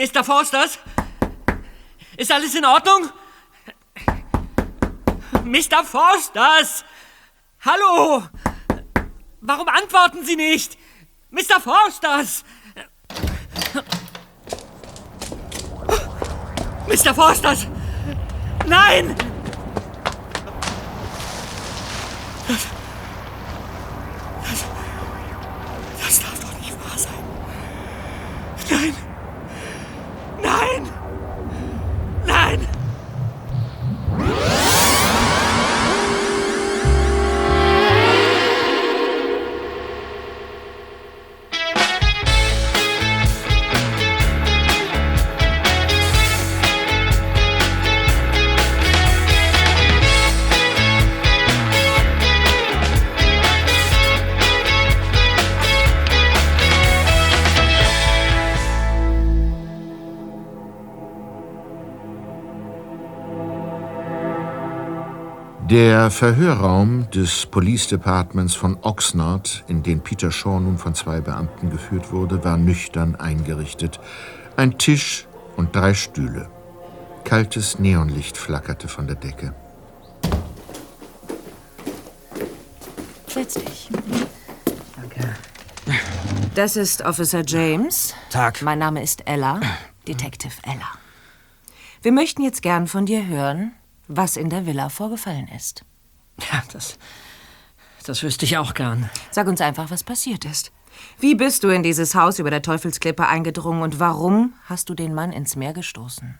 Mr. Forsters? Ist alles in Ordnung? Mr. Forsters! Hallo! Warum antworten Sie nicht? Mr. Forsters! Mr. Forsters! Nein! Der Verhörraum des Police Departments von Oxnard, in den Peter Shaw nun von zwei Beamten geführt wurde, war nüchtern eingerichtet. Ein Tisch und drei Stühle. Kaltes Neonlicht flackerte von der Decke. Setz dich. Danke. Das ist Officer James. Tag. Mein Name ist Ella, Detective Ella. Wir möchten jetzt gern von dir hören, was in der Villa vorgefallen ist. Ja, das. Das wüsste ich auch gern. Sag uns einfach, was passiert ist. Wie bist du in dieses Haus über der Teufelsklippe eingedrungen und warum hast du den Mann ins Meer gestoßen?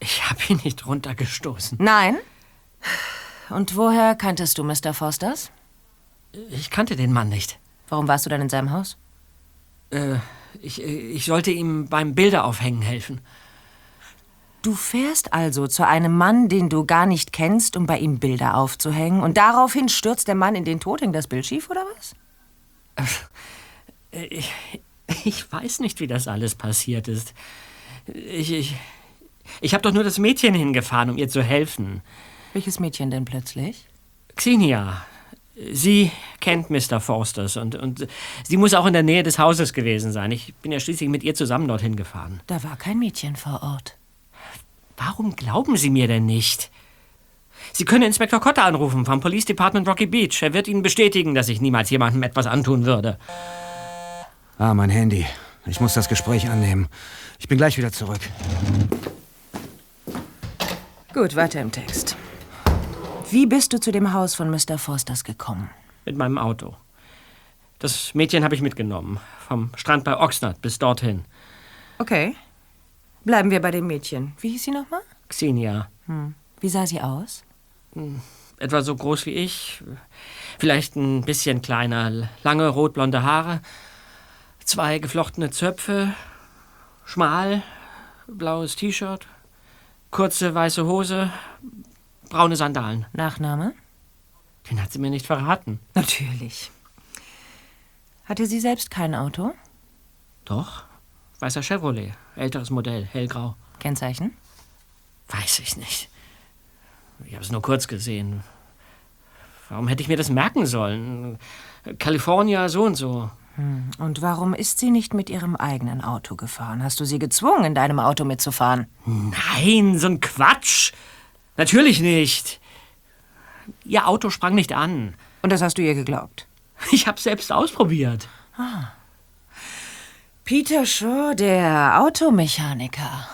Ich habe ihn nicht runtergestoßen. Nein? Und woher kanntest du Mr. Fosters? Ich kannte den Mann nicht. Warum warst du dann in seinem Haus? Äh, ich, ich sollte ihm beim Bilderaufhängen helfen. Du fährst also zu einem Mann, den du gar nicht kennst, um bei ihm Bilder aufzuhängen, und daraufhin stürzt der Mann in den Tod, hängt das Bild schief, oder was? Ich, ich weiß nicht, wie das alles passiert ist. Ich, ich, ich habe doch nur das Mädchen hingefahren, um ihr zu helfen. Welches Mädchen denn plötzlich? Xenia. Sie kennt Mr. Forsters und, und sie muss auch in der Nähe des Hauses gewesen sein. Ich bin ja schließlich mit ihr zusammen dorthin gefahren. Da war kein Mädchen vor Ort. Warum glauben Sie mir denn nicht? Sie können Inspektor Cotter anrufen vom Police Department Rocky Beach. Er wird Ihnen bestätigen, dass ich niemals jemandem etwas antun würde. Ah, mein Handy. Ich muss das Gespräch annehmen. Ich bin gleich wieder zurück. Gut, weiter im Text. Wie bist du zu dem Haus von Mr. Forsters gekommen? Mit meinem Auto. Das Mädchen habe ich mitgenommen. Vom Strand bei Oxnard bis dorthin. Okay. Bleiben wir bei dem Mädchen. Wie hieß sie nochmal? Xenia. Hm. Wie sah sie aus? Hm, etwa so groß wie ich. Vielleicht ein bisschen kleiner. Lange rotblonde Haare. Zwei geflochtene Zöpfe. Schmal. Blaues T-Shirt. Kurze weiße Hose. Braune Sandalen. Nachname? Den hat sie mir nicht verraten. Natürlich. Hatte sie selbst kein Auto? Doch. Weißer Chevrolet. Älteres Modell. Hellgrau. Kennzeichen? Weiß ich nicht. Ich habe es nur kurz gesehen. Warum hätte ich mir das merken sollen? California so und so. Hm. Und warum ist sie nicht mit ihrem eigenen Auto gefahren? Hast du sie gezwungen, in deinem Auto mitzufahren? Nein, so ein Quatsch. Natürlich nicht. Ihr Auto sprang nicht an. Und das hast du ihr geglaubt? Ich hab's selbst ausprobiert. Ah. Peter Shaw, der Automechaniker.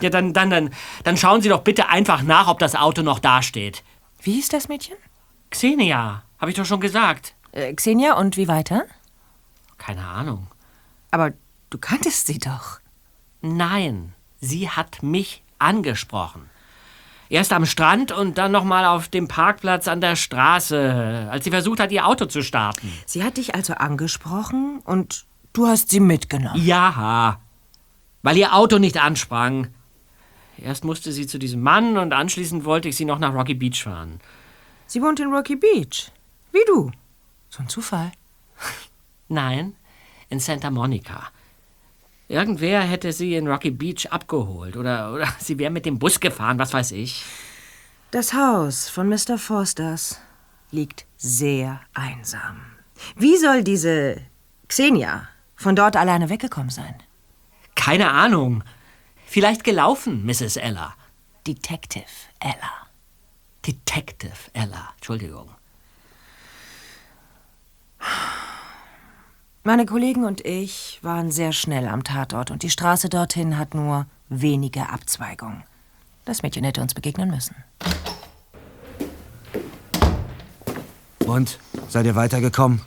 Ja, dann, dann, dann, dann schauen Sie doch bitte einfach nach, ob das Auto noch dasteht. Wie hieß das Mädchen? Xenia, habe ich doch schon gesagt. Äh, Xenia, und wie weiter? Keine Ahnung. Aber du kanntest sie doch. Nein, sie hat mich angesprochen. Erst am Strand und dann nochmal auf dem Parkplatz an der Straße, als sie versucht hat, ihr Auto zu starten. Sie hat dich also angesprochen und du hast sie mitgenommen? Ja, weil ihr Auto nicht ansprang. Erst musste sie zu diesem Mann und anschließend wollte ich sie noch nach Rocky Beach fahren. Sie wohnt in Rocky Beach. Wie du. So ein Zufall. Nein, in Santa Monica. Irgendwer hätte sie in Rocky Beach abgeholt oder, oder sie wäre mit dem Bus gefahren, was weiß ich. Das Haus von Mr. Forsters liegt sehr einsam. Wie soll diese Xenia von dort alleine weggekommen sein? Keine Ahnung. Vielleicht gelaufen, Mrs. Ella. Detective Ella. Detective Ella, Entschuldigung. Meine Kollegen und ich waren sehr schnell am Tatort und die Straße dorthin hat nur wenige Abzweigungen. Das Mädchen hätte uns begegnen müssen. Und? Seid ihr weitergekommen?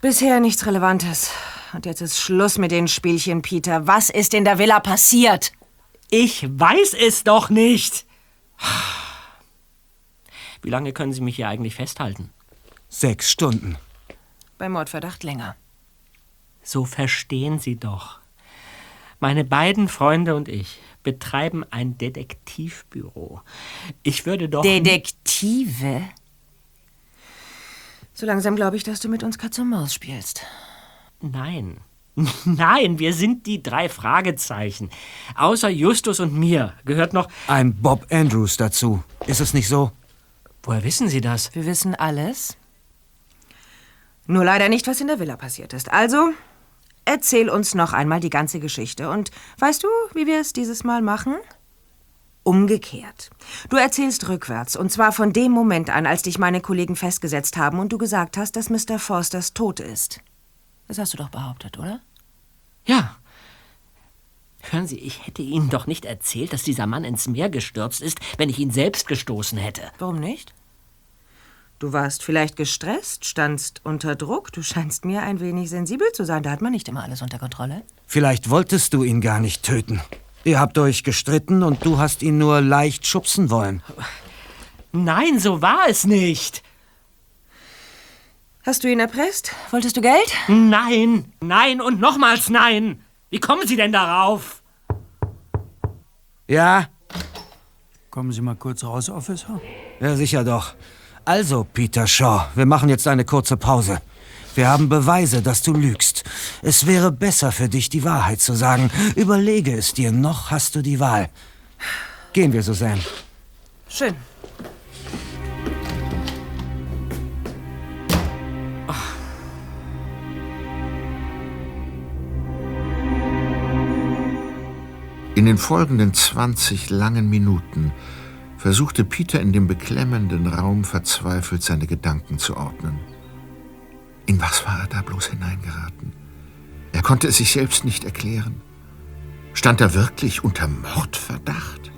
Bisher nichts Relevantes. Und jetzt ist Schluss mit den Spielchen, Peter. Was ist in der Villa passiert? Ich weiß es doch nicht. Wie lange können Sie mich hier eigentlich festhalten? Sechs Stunden. Bei Mordverdacht länger. So verstehen Sie doch. Meine beiden Freunde und ich betreiben ein Detektivbüro. Ich würde doch. Detektive? So langsam glaube ich, dass du mit uns Katz und Maus spielst. Nein. Nein, wir sind die drei Fragezeichen. Außer Justus und mir gehört noch. Ein Bob Andrews dazu. Ist es nicht so? Woher wissen Sie das? Wir wissen alles. Nur leider nicht, was in der Villa passiert ist. Also, erzähl uns noch einmal die ganze Geschichte. Und weißt du, wie wir es dieses Mal machen? Umgekehrt. Du erzählst rückwärts, und zwar von dem Moment an, als dich meine Kollegen festgesetzt haben und du gesagt hast, dass Mr. Forsters tot ist. Das hast du doch behauptet, oder? Ja. Hören Sie, ich hätte Ihnen doch nicht erzählt, dass dieser Mann ins Meer gestürzt ist, wenn ich ihn selbst gestoßen hätte. Warum nicht? Du warst vielleicht gestresst, standst unter Druck. Du scheinst mir ein wenig sensibel zu sein. Da hat man nicht immer alles unter Kontrolle. Vielleicht wolltest du ihn gar nicht töten. Ihr habt euch gestritten und du hast ihn nur leicht schubsen wollen. Nein, so war es nicht. Hast du ihn erpresst? Wolltest du Geld? Nein, nein und nochmals nein. Wie kommen Sie denn darauf? Ja? Kommen Sie mal kurz raus, Officer. Ja, sicher doch. Also, Peter Shaw, wir machen jetzt eine kurze Pause. Wir haben Beweise, dass du lügst. Es wäre besser für dich, die Wahrheit zu sagen. Überlege es dir, noch hast du die Wahl. Gehen wir, Susanne. Schön. In den folgenden 20 langen Minuten versuchte Peter in dem beklemmenden Raum verzweifelt seine Gedanken zu ordnen. In was war er da bloß hineingeraten? Er konnte es sich selbst nicht erklären. Stand er wirklich unter Mordverdacht?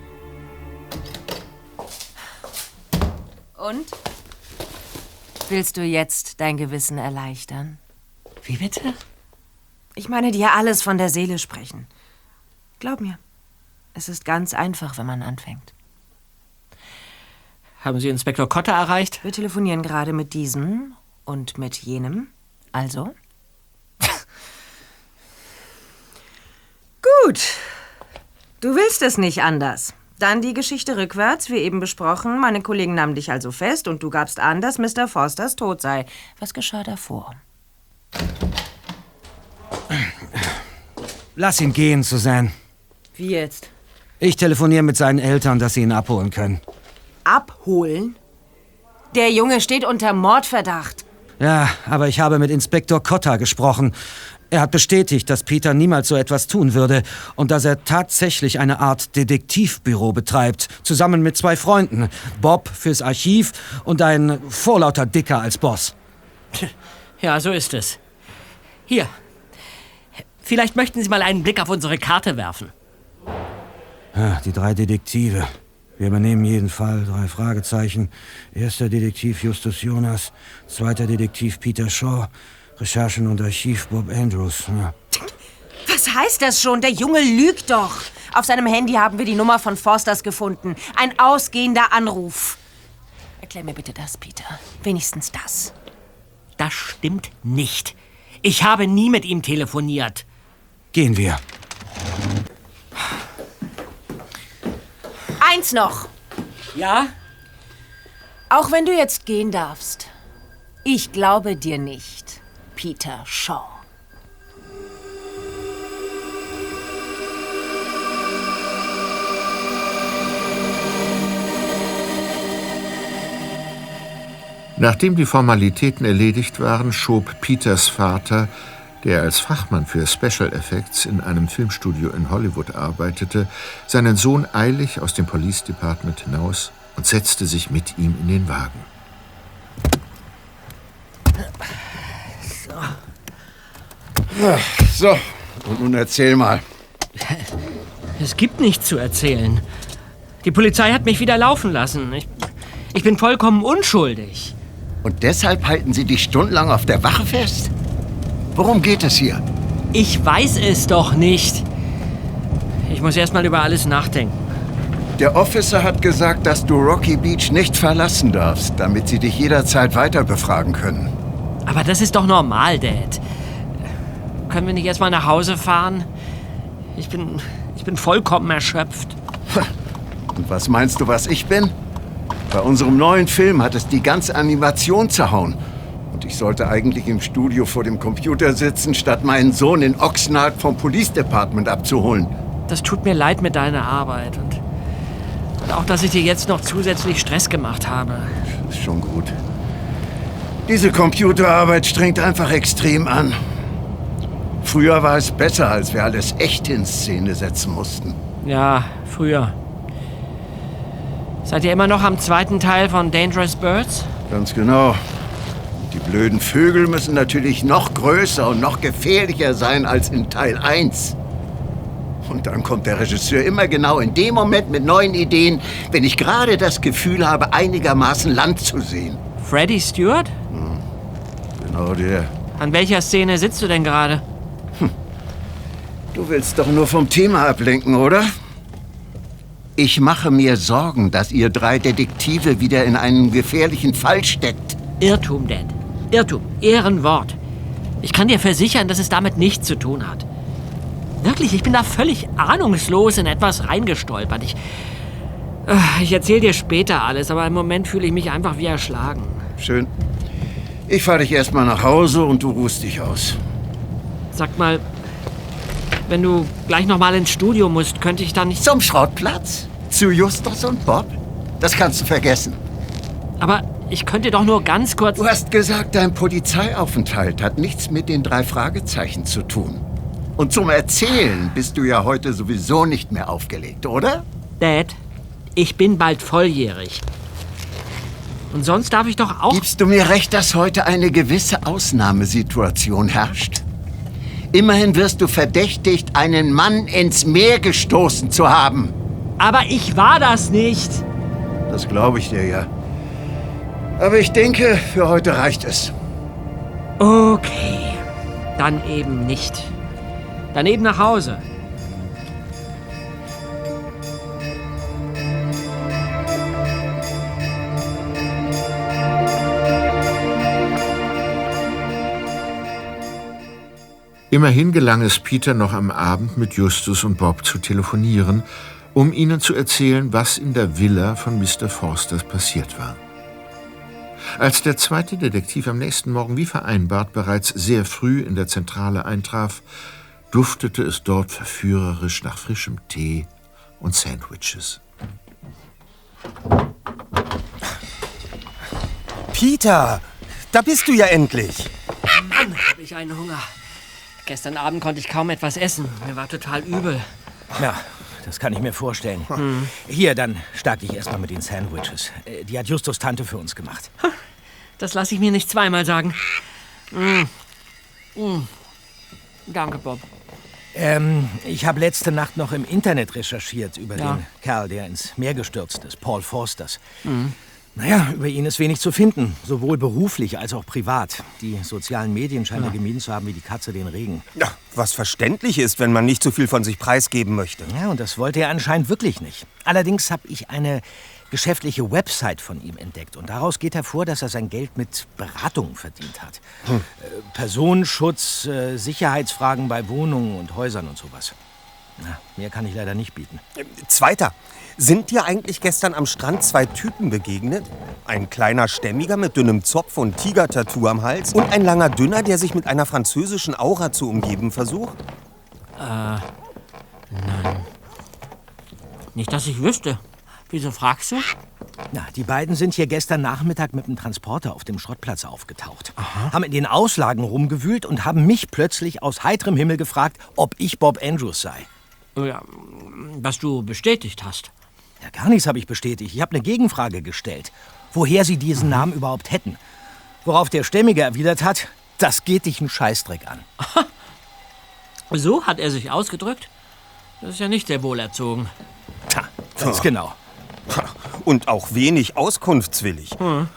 Und? Willst du jetzt dein Gewissen erleichtern? Wie bitte? Ich meine, dir alles von der Seele sprechen. Glaub mir, es ist ganz einfach, wenn man anfängt. Haben Sie Inspektor Cotter erreicht? Wir telefonieren gerade mit diesem und mit jenem. Also? Gut. Du willst es nicht anders. Dann die Geschichte rückwärts, wie eben besprochen. Meine Kollegen nahmen dich also fest und du gabst an, dass Mr. Forsters tot sei. Was geschah davor? Lass ihn gehen, Susanne. Wie jetzt? Ich telefoniere mit seinen Eltern, dass sie ihn abholen können. Abholen? Der Junge steht unter Mordverdacht. Ja, aber ich habe mit Inspektor Cotta gesprochen. Er hat bestätigt, dass Peter niemals so etwas tun würde und dass er tatsächlich eine Art Detektivbüro betreibt, zusammen mit zwei Freunden. Bob fürs Archiv und ein vorlauter Dicker als Boss. Ja, so ist es. Hier. Vielleicht möchten Sie mal einen Blick auf unsere Karte werfen. Ja, die drei Detektive. Wir übernehmen jeden Fall. Drei Fragezeichen. Erster Detektiv Justus Jonas. Zweiter Detektiv Peter Shaw. Recherchen und Archiv Bob Andrews. Ja. Was heißt das schon? Der Junge lügt doch. Auf seinem Handy haben wir die Nummer von Forsters gefunden. Ein ausgehender Anruf. Erklär mir bitte das, Peter. Wenigstens das. Das stimmt nicht. Ich habe nie mit ihm telefoniert. Gehen wir. Eins noch. Ja? Auch wenn du jetzt gehen darfst. Ich glaube dir nicht, Peter Shaw. Nachdem die Formalitäten erledigt waren, schob Peters Vater der als Fachmann für Special Effects in einem Filmstudio in Hollywood arbeitete, seinen Sohn eilig aus dem Police Department hinaus und setzte sich mit ihm in den Wagen. So, und nun erzähl mal. Es gibt nichts zu erzählen. Die Polizei hat mich wieder laufen lassen. Ich, ich bin vollkommen unschuldig. Und deshalb halten sie dich stundenlang auf der Wache fest? Worum geht es hier? Ich weiß es doch nicht. Ich muss erst mal über alles nachdenken. Der Officer hat gesagt, dass du Rocky Beach nicht verlassen darfst, damit sie dich jederzeit weiter befragen können. Aber das ist doch normal, Dad. Können wir nicht erst mal nach Hause fahren? Ich bin, ich bin vollkommen erschöpft. Und was meinst du, was ich bin? Bei unserem neuen Film hat es die ganze Animation zerhauen. Ich sollte eigentlich im Studio vor dem Computer sitzen, statt meinen Sohn in Oxnard vom Police Department abzuholen. Das tut mir leid mit deiner Arbeit und, und auch, dass ich dir jetzt noch zusätzlich Stress gemacht habe. Ist schon gut. Diese Computerarbeit strengt einfach extrem an. Früher war es besser, als wir alles echt in Szene setzen mussten. Ja, früher. Seid ihr immer noch am zweiten Teil von Dangerous Birds? Ganz genau. Die blöden Vögel müssen natürlich noch größer und noch gefährlicher sein als in Teil 1. Und dann kommt der Regisseur immer genau in dem Moment mit neuen Ideen, wenn ich gerade das Gefühl habe, einigermaßen Land zu sehen. Freddie Stewart? Genau der. An welcher Szene sitzt du denn gerade? Du willst doch nur vom Thema ablenken, oder? Ich mache mir Sorgen, dass ihr drei Detektive wieder in einen gefährlichen Fall steckt. Irrtum, Dad. Irrtum. Ehrenwort. Ich kann dir versichern, dass es damit nichts zu tun hat. Wirklich, ich bin da völlig ahnungslos in etwas reingestolpert. Ich, äh, ich erzähle dir später alles, aber im Moment fühle ich mich einfach wie erschlagen. Schön. Ich fahre dich erstmal nach Hause und du ruhst dich aus. Sag mal, wenn du gleich noch mal ins Studio musst, könnte ich dann nicht... Zum Schrottplatz? Zu Justus und Bob? Das kannst du vergessen. Aber ich könnte doch nur ganz kurz... Du hast gesagt, dein Polizeiaufenthalt hat nichts mit den drei Fragezeichen zu tun. Und zum Erzählen bist du ja heute sowieso nicht mehr aufgelegt, oder? Dad, ich bin bald volljährig. Und sonst darf ich doch auch... Gibst du mir recht, dass heute eine gewisse Ausnahmesituation herrscht? Immerhin wirst du verdächtigt, einen Mann ins Meer gestoßen zu haben. Aber ich war das nicht. Das glaube ich dir ja. Aber ich denke, für heute reicht es. Okay. Dann eben nicht. Dann eben nach Hause. Immerhin gelang es Peter noch am Abend mit Justus und Bob zu telefonieren, um ihnen zu erzählen, was in der Villa von Mr. Forsters passiert war. Als der zweite Detektiv am nächsten Morgen wie vereinbart bereits sehr früh in der Zentrale eintraf, duftete es dort verführerisch nach frischem Tee und Sandwiches. Peter, da bist du ja endlich. Mann, habe ich einen Hunger. Gestern Abend konnte ich kaum etwas essen. Mir war total übel. Ja, das kann ich mir vorstellen. Hier, dann starte ich erstmal mit den Sandwiches. Äh, Die hat Justus Tante für uns gemacht. Das lasse ich mir nicht zweimal sagen. Mm. Mm. Danke, Bob. Ähm, ich habe letzte Nacht noch im Internet recherchiert über Ja. den Kerl, der ins Meer gestürzt ist, Paul Forsters. Naja, über ihn ist wenig zu finden, sowohl beruflich als auch privat. Die sozialen Medien scheinen er gemieden zu haben wie die Katze den Regen. Ja, was verständlich ist, wenn man nicht so viel von sich preisgeben möchte. Ja, und das wollte er anscheinend wirklich nicht. Allerdings habe ich eine geschäftliche Website von ihm entdeckt. Und daraus geht hervor, dass er sein Geld mit Beratungen verdient hat. Äh, Personenschutz, äh, Sicherheitsfragen bei Wohnungen und Häusern und sowas. Na, mehr kann ich leider nicht bieten. Zweiter, sind dir eigentlich gestern am Strand zwei Typen begegnet? Ein kleiner Stämmiger mit dünnem Zopf und Tiger-Tattoo am Hals und ein langer Dünner, der sich mit einer französischen Aura zu umgeben versucht? Nicht, dass ich wüsste. Wieso fragst du? Na, die beiden sind hier gestern Nachmittag mit dem Transporter auf dem Schrottplatz aufgetaucht. Haben in den Auslagen rumgewühlt und haben mich plötzlich aus heiterem Himmel gefragt, ob ich Bob Andrews sei. Ja, was du bestätigt hast. Ja, gar nichts habe ich bestätigt. Ich habe eine Gegenfrage gestellt, woher sie diesen Namen überhaupt hätten. Worauf der Stämmige erwidert hat, das geht dich einen Scheißdreck an. So hat er sich ausgedrückt? Das ist ja nicht sehr wohlerzogen. Tja, ganz genau. Und auch wenig auskunftswillig.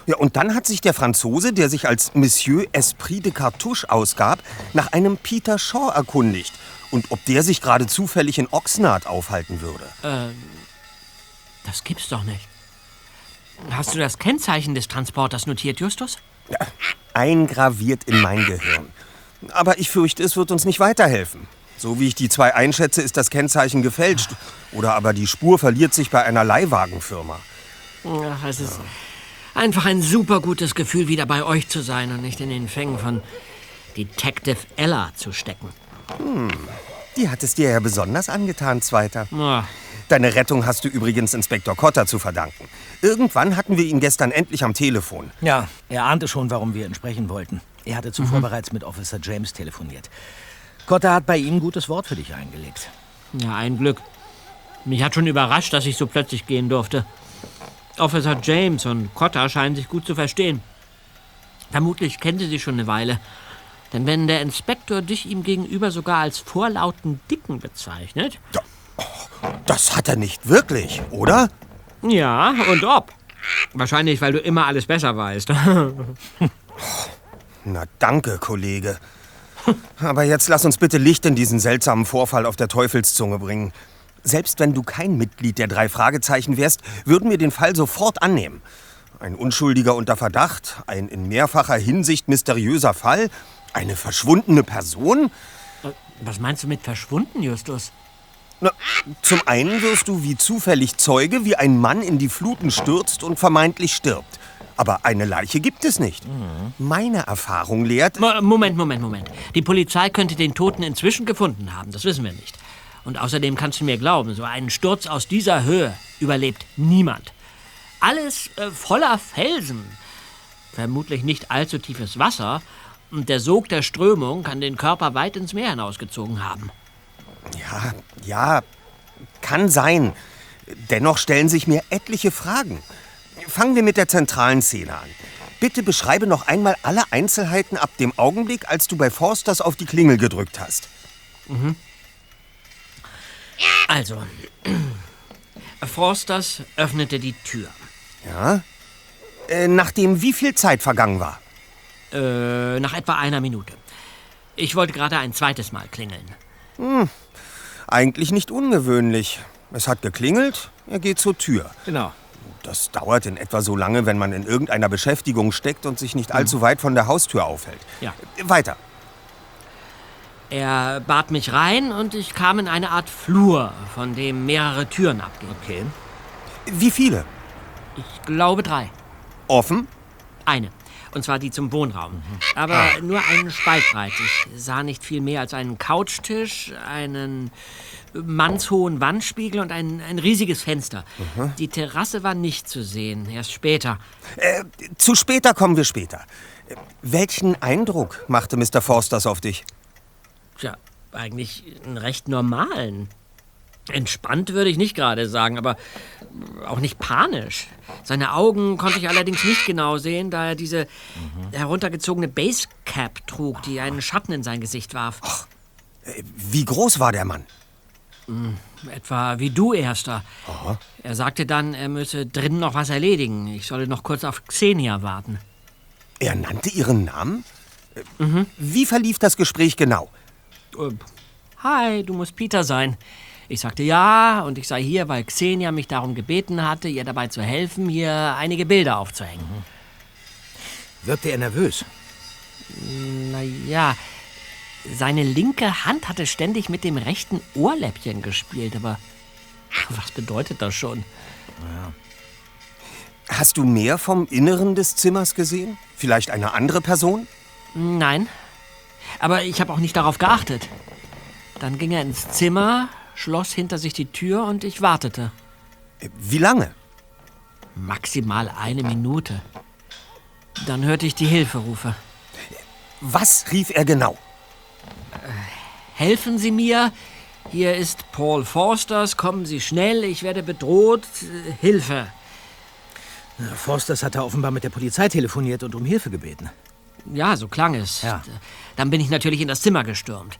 Ja, und dann hat sich der Franzose, der sich als Monsieur Esprit de Cartouche ausgab, nach einem Peter Shaw erkundigt. Und ob der sich gerade zufällig in Oxnard aufhalten würde. Das gibt's doch nicht. Hast du das Kennzeichen des Transporters notiert, Justus? Eingraviert in mein Gehirn. Aber ich fürchte, es wird uns nicht weiterhelfen. So wie ich die zwei einschätze, ist das Kennzeichen gefälscht. Oder aber die Spur verliert sich bei einer Leihwagenfirma. Ach, es ist einfach ein super gutes Gefühl, wieder bei euch zu sein und nicht in den Fängen von Detective Ella zu stecken. Die hat es dir ja besonders angetan, Zweiter. Ah, Deine Rettung hast du übrigens Inspektor Cotter zu verdanken. Irgendwann hatten wir ihn gestern endlich am Telefon. Ja, er ahnte schon, warum wir ihn sprechen wollten. Er hatte zuvor bereits mit Officer James telefoniert. Cotter hat bei ihm ein gutes Wort für dich eingelegt. Ja, ein Glück. Mich hat schon überrascht, dass ich so plötzlich gehen durfte. Officer James und Cotter scheinen sich gut zu verstehen. Vermutlich kennt sie sich schon eine Weile. Denn wenn der Inspektor dich ihm gegenüber sogar als vorlauten Dicken bezeichnet. Das hat er nicht wirklich, oder? Ja, und ob. Wahrscheinlich, weil du immer alles besser weißt. Na danke, Kollege. Aber jetzt lass uns bitte Licht in diesen seltsamen Vorfall auf der Teufelszunge bringen. Selbst wenn du kein Mitglied der drei Fragezeichen wärst, würden wir den Fall sofort annehmen. Ein Unschuldiger unter Verdacht, ein in mehrfacher Hinsicht mysteriöser Fall, eine verschwundene Person. Was meinst du mit verschwunden, Justus? Na, zum einen wirst du wie zufällig Zeuge, wie ein Mann in die Fluten stürzt und vermeintlich stirbt. Aber eine Leiche gibt es nicht. Meine Erfahrung lehrt. Mo- Moment, Moment, Moment. Die Polizei könnte den Toten inzwischen gefunden haben. Das wissen wir nicht. Und außerdem kannst du mir glauben, so einen Sturz aus dieser Höhe überlebt niemand. Alles äh, voller Felsen. Vermutlich nicht allzu tiefes Wasser. Und der Sog der Strömung kann den Körper weit ins Meer hinausgezogen haben. Ja, ja, kann sein. Dennoch stellen sich mir etliche Fragen. Fangen wir mit der zentralen Szene an. Bitte beschreibe noch einmal alle Einzelheiten ab dem Augenblick, als du bei Forsters auf die Klingel gedrückt hast. Also, Forsters öffnete die Tür. Ja? Äh, nachdem wie viel Zeit vergangen war? Äh, nach etwa einer Minute. Ich wollte gerade ein zweites Mal klingeln. Eigentlich nicht ungewöhnlich. Es hat geklingelt, er geht zur Tür. Genau. Das dauert in etwa so lange, wenn man in irgendeiner Beschäftigung steckt und sich nicht allzu weit von der Haustür aufhält. Ja. Weiter. Er bat mich rein und ich kam in eine Art Flur, von dem mehrere Türen abgingen. Okay. Wie viele? Ich glaube drei. Offen? Eine. Und zwar die zum Wohnraum. Aber nur einen Spalt breit. Ich sah nicht viel mehr als einen Couchtisch, einen mannshohen Wandspiegel und ein, ein riesiges Fenster. Die Terrasse war nicht zu sehen, erst später. Äh, zu später kommen wir später. Welchen Eindruck machte Mr. Forsters auf dich? Tja, eigentlich einen recht normalen. Entspannt würde ich nicht gerade sagen, aber auch nicht panisch. Seine Augen konnte ich allerdings nicht genau sehen, da er diese heruntergezogene Basecap trug, die einen Schatten in sein Gesicht warf. Äh, Wie groß war der Mann? Etwa wie du, Erster. Er sagte dann, er müsse drinnen noch was erledigen. Ich solle noch kurz auf Xenia warten. Er nannte ihren Namen? Äh, Wie verlief das Gespräch genau? Äh, Hi, du musst Peter sein. Ich sagte ja und ich sei hier, weil Xenia mich darum gebeten hatte, ihr dabei zu helfen, hier einige Bilder aufzuhängen. Wirkte er nervös? Na ja, seine linke Hand hatte ständig mit dem rechten Ohrläppchen gespielt, aber was bedeutet das schon? Hast du mehr vom Inneren des Zimmers gesehen? Vielleicht eine andere Person? Nein, aber ich habe auch nicht darauf geachtet. Dann ging er ins Zimmer, schloss hinter sich die Tür und ich wartete. Wie lange? Maximal eine Minute. Dann hörte ich die Hilferufe. Was rief er genau? Helfen Sie mir! Hier ist Paul Forsters. Kommen Sie schnell, ich werde bedroht. Hilfe! Forsters hatte offenbar mit der Polizei telefoniert und um Hilfe gebeten. Ja, so klang es. Ja. Dann bin ich natürlich in das Zimmer gestürmt.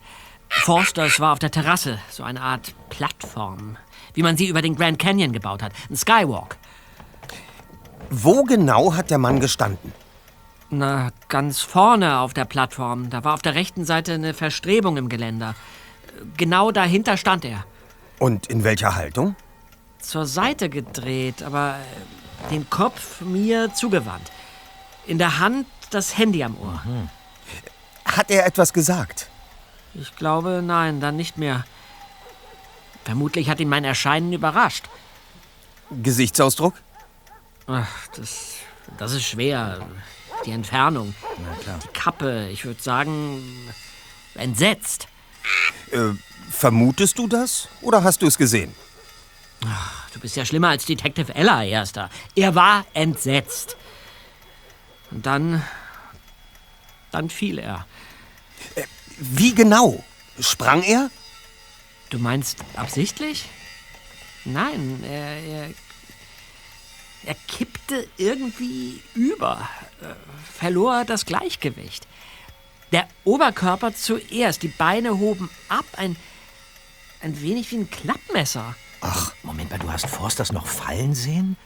Forsters war auf der Terrasse, so eine Art Plattform, wie man sie über den Grand Canyon gebaut hat. Ein Skywalk. Wo genau hat der Mann gestanden? Na, ganz vorne auf der Plattform. Da war auf der rechten Seite eine Verstrebung im Geländer. Genau dahinter stand er. Und in welcher Haltung? Zur Seite gedreht, aber äh, den Kopf mir zugewandt. In der Hand das Handy am Ohr. Hat er etwas gesagt? Ich glaube, nein, dann nicht mehr. Vermutlich hat ihn mein Erscheinen überrascht. Gesichtsausdruck? Ach, das, das ist schwer. Die Entfernung. Die Kappe, ich würde sagen, entsetzt. Äh, vermutest du das? Oder hast du es gesehen? Du bist ja schlimmer als Detective Ella, Erster. Er war entsetzt. Und dann. Dann fiel er. Wie genau? Sprang er? Du meinst absichtlich? Nein, er, er, er kippte irgendwie über, äh, verlor das Gleichgewicht. Der Oberkörper zuerst, die Beine hoben ab, ein, ein wenig wie ein Klappmesser. Ach, Moment mal, du hast Forsters noch fallen sehen?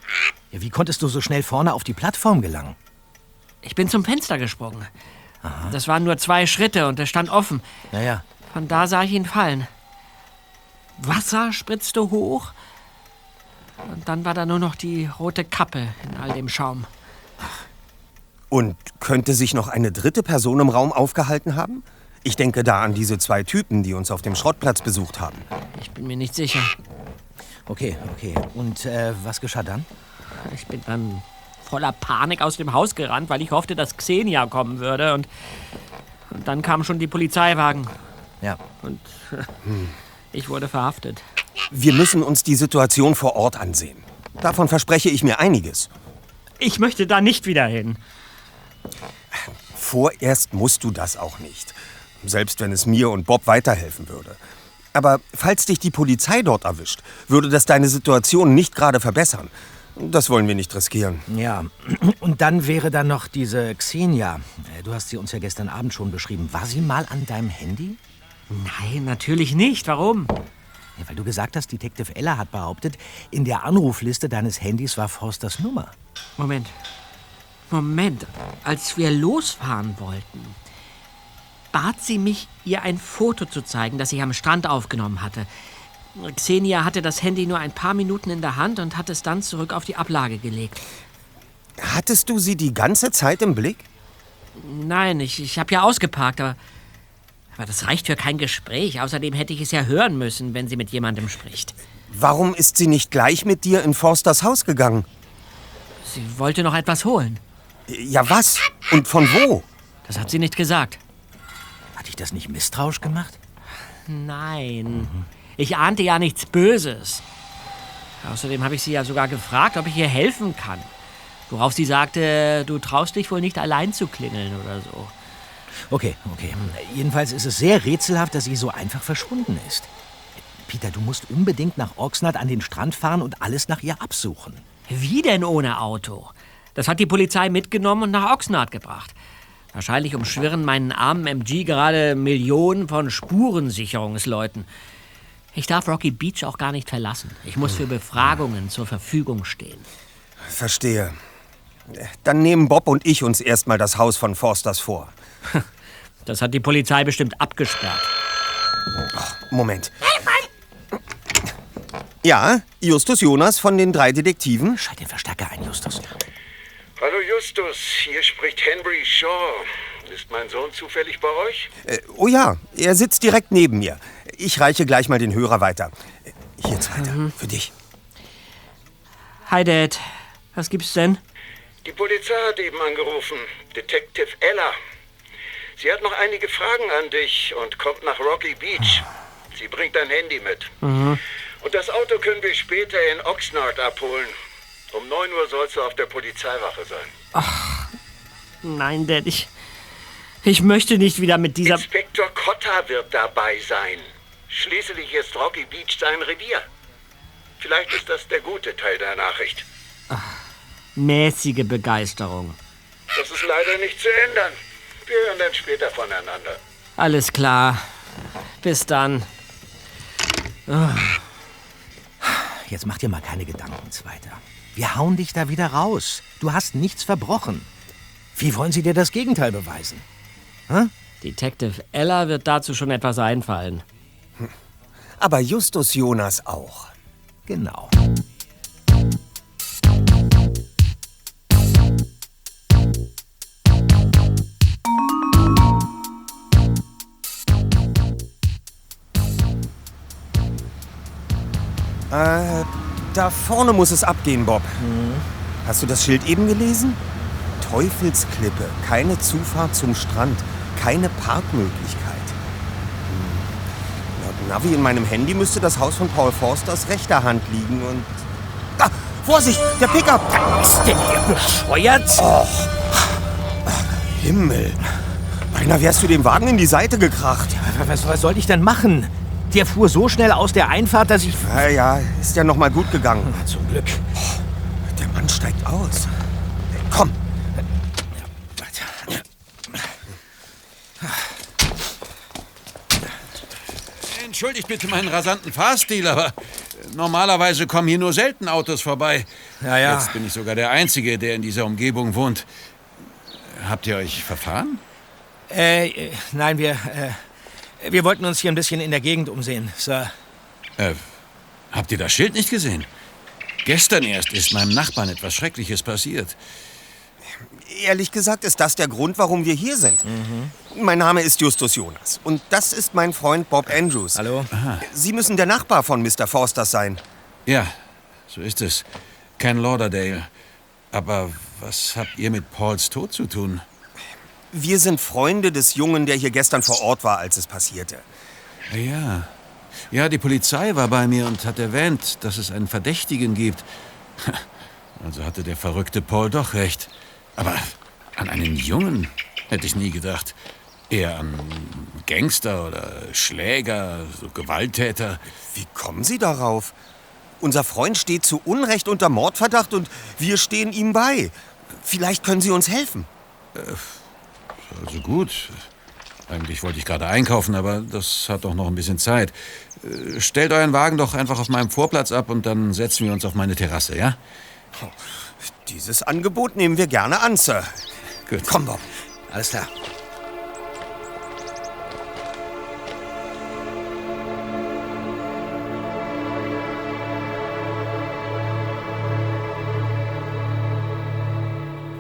Ja, wie konntest du so schnell vorne auf die Plattform gelangen? Ich bin zum Fenster gesprungen. Das waren nur zwei Schritte und er stand offen. Naja, Von da sah ich ihn fallen. Wasser spritzte hoch. Und dann war da nur noch die rote Kappe in all dem Schaum. Und könnte sich noch eine dritte Person im Raum aufgehalten haben? Ich denke da an diese zwei Typen, die uns auf dem Schrottplatz besucht haben. Ich bin mir nicht sicher. okay, okay. Und äh, was geschah dann? Ich bin dann voller Panik aus dem Haus gerannt, weil ich hoffte, dass Xenia kommen würde. Und, und dann kamen schon die Polizeiwagen. Ja. Und ich wurde verhaftet. Wir müssen uns die Situation vor Ort ansehen. Davon verspreche ich mir einiges. Ich möchte da nicht wieder hin. Vorerst musst du das auch nicht. Selbst wenn es mir und Bob weiterhelfen würde. Aber falls dich die Polizei dort erwischt, würde das deine Situation nicht gerade verbessern. Das wollen wir nicht riskieren. Ja, und dann wäre da noch diese Xenia. Äh, Du hast sie uns ja gestern Abend schon beschrieben. War sie mal an deinem Handy? Nein, natürlich nicht. Warum? Ja, weil du gesagt hast, Detective Ella hat behauptet, in der Anrufliste deines Handys war Forsters Nummer. Moment. Moment. Als wir losfahren wollten, bat sie mich, ihr ein Foto zu zeigen, das ich am Strand aufgenommen hatte. Xenia hatte das Handy nur ein paar Minuten in der Hand und hat es dann zurück auf die Ablage gelegt. Hattest du sie die ganze Zeit im Blick? Nein, ich, ich habe ja ausgeparkt, aber, aber das reicht für kein Gespräch. Außerdem hätte ich es ja hören müssen, wenn sie mit jemandem spricht. Warum ist sie nicht gleich mit dir in Forsters Haus gegangen? Sie wollte noch etwas holen. Ja, was? Und von wo? Das hat sie nicht gesagt. Hat dich das nicht misstrauisch gemacht? Nein. Ich ahnte ja nichts Böses. Außerdem habe ich sie ja sogar gefragt, ob ich ihr helfen kann. Worauf sie sagte, du traust dich wohl nicht allein zu klingeln oder so. Okay, okay. Jedenfalls ist es sehr rätselhaft, dass sie so einfach verschwunden ist. Peter, du musst unbedingt nach Oxnard an den Strand fahren und alles nach ihr absuchen. Wie denn ohne Auto? Das hat die Polizei mitgenommen und nach Oxnard gebracht. Wahrscheinlich umschwirren meinen armen MG gerade Millionen von Spurensicherungsleuten. Ich darf Rocky Beach auch gar nicht verlassen. Ich muss für Befragungen zur Verfügung stehen. Verstehe. Dann nehmen Bob und ich uns erstmal das Haus von Forsters vor. Das hat die Polizei bestimmt abgesperrt. Moment. Ja, Justus Jonas von den drei Detektiven. Schalt den Verstärker ein, Justus. Hallo Justus, hier spricht Henry Shaw. Ist mein Sohn zufällig bei euch? Äh, oh ja, er sitzt direkt neben mir. Ich reiche gleich mal den Hörer weiter. Hier, zweiter, für dich. Hi, Dad. Was gibt's denn? Die Polizei hat eben angerufen. Detective Ella. Sie hat noch einige Fragen an dich und kommt nach Rocky Beach. Sie bringt dein Handy mit. Und das Auto können wir später in Oxnard abholen. Um 9 Uhr sollst du auf der Polizeiwache sein. Ach, nein, Dad, ich, ich möchte nicht wieder mit dieser... Inspektor Cotta wird dabei sein. Schließlich ist Rocky Beach sein Revier. Vielleicht ist das der gute Teil der Nachricht. Ach, mäßige Begeisterung. Das ist leider nicht zu ändern. Wir hören dann später voneinander. Alles klar. Bis dann. Oh. Jetzt mach dir mal keine Gedanken, Zweiter. Wir hauen dich da wieder raus. Du hast nichts verbrochen. Wie wollen sie dir das Gegenteil beweisen? Hä? Detective Ella wird dazu schon etwas einfallen. Aber Justus Jonas auch. Genau. Äh, da vorne muss es abgehen, Bob. Mhm. Hast du das Schild eben gelesen? Teufelsklippe, keine Zufahrt zum Strand, keine Parkmöglichkeit. Navi in meinem Handy müsste das Haus von Paul Forsters rechter Hand liegen und... Ah, Vorsicht, der Pickup! Ist denn der bescheuert? Oh. Himmel. Beinahe wärst du dem Wagen in die Seite gekracht. Was, was soll ich denn machen? Der fuhr so schnell aus der Einfahrt, dass ich... Ja, ja, ist ja noch mal gut gegangen. Zum Glück. Der Mann steigt aus. Komm. Entschuldigt bitte meinen rasanten Fahrstil, aber normalerweise kommen hier nur selten Autos vorbei. Ja, ja. Jetzt bin ich sogar der Einzige, der in dieser Umgebung wohnt. Habt ihr euch verfahren? Äh, äh, nein, wir, äh, wir wollten uns hier ein bisschen in der Gegend umsehen, Sir. Äh, habt ihr das Schild nicht gesehen? Gestern erst ist meinem Nachbarn etwas Schreckliches passiert. Ehrlich gesagt ist das der Grund, warum wir hier sind. Mhm. Mein Name ist Justus Jonas und das ist mein Freund Bob Andrews. Hallo. Sie müssen der Nachbar von Mr. Forsters sein. Ja, so ist es. Ken Lauderdale. Aber was habt ihr mit Pauls Tod zu tun? Wir sind Freunde des Jungen, der hier gestern vor Ort war, als es passierte. Ja. Ja, die Polizei war bei mir und hat erwähnt, dass es einen Verdächtigen gibt. Also hatte der verrückte Paul doch recht. Aber an einen Jungen hätte ich nie gedacht. Eher an Gangster oder Schläger, so Gewalttäter. Wie kommen Sie darauf? Unser Freund steht zu Unrecht unter Mordverdacht und wir stehen ihm bei. Vielleicht können Sie uns helfen. Also gut. Eigentlich wollte ich gerade einkaufen, aber das hat doch noch ein bisschen Zeit. Äh, Stellt euren Wagen doch einfach auf meinem Vorplatz ab und dann setzen wir uns auf meine Terrasse, ja? Dieses Angebot nehmen wir gerne an, Sir. Gut. Komm, Bob. Alles klar.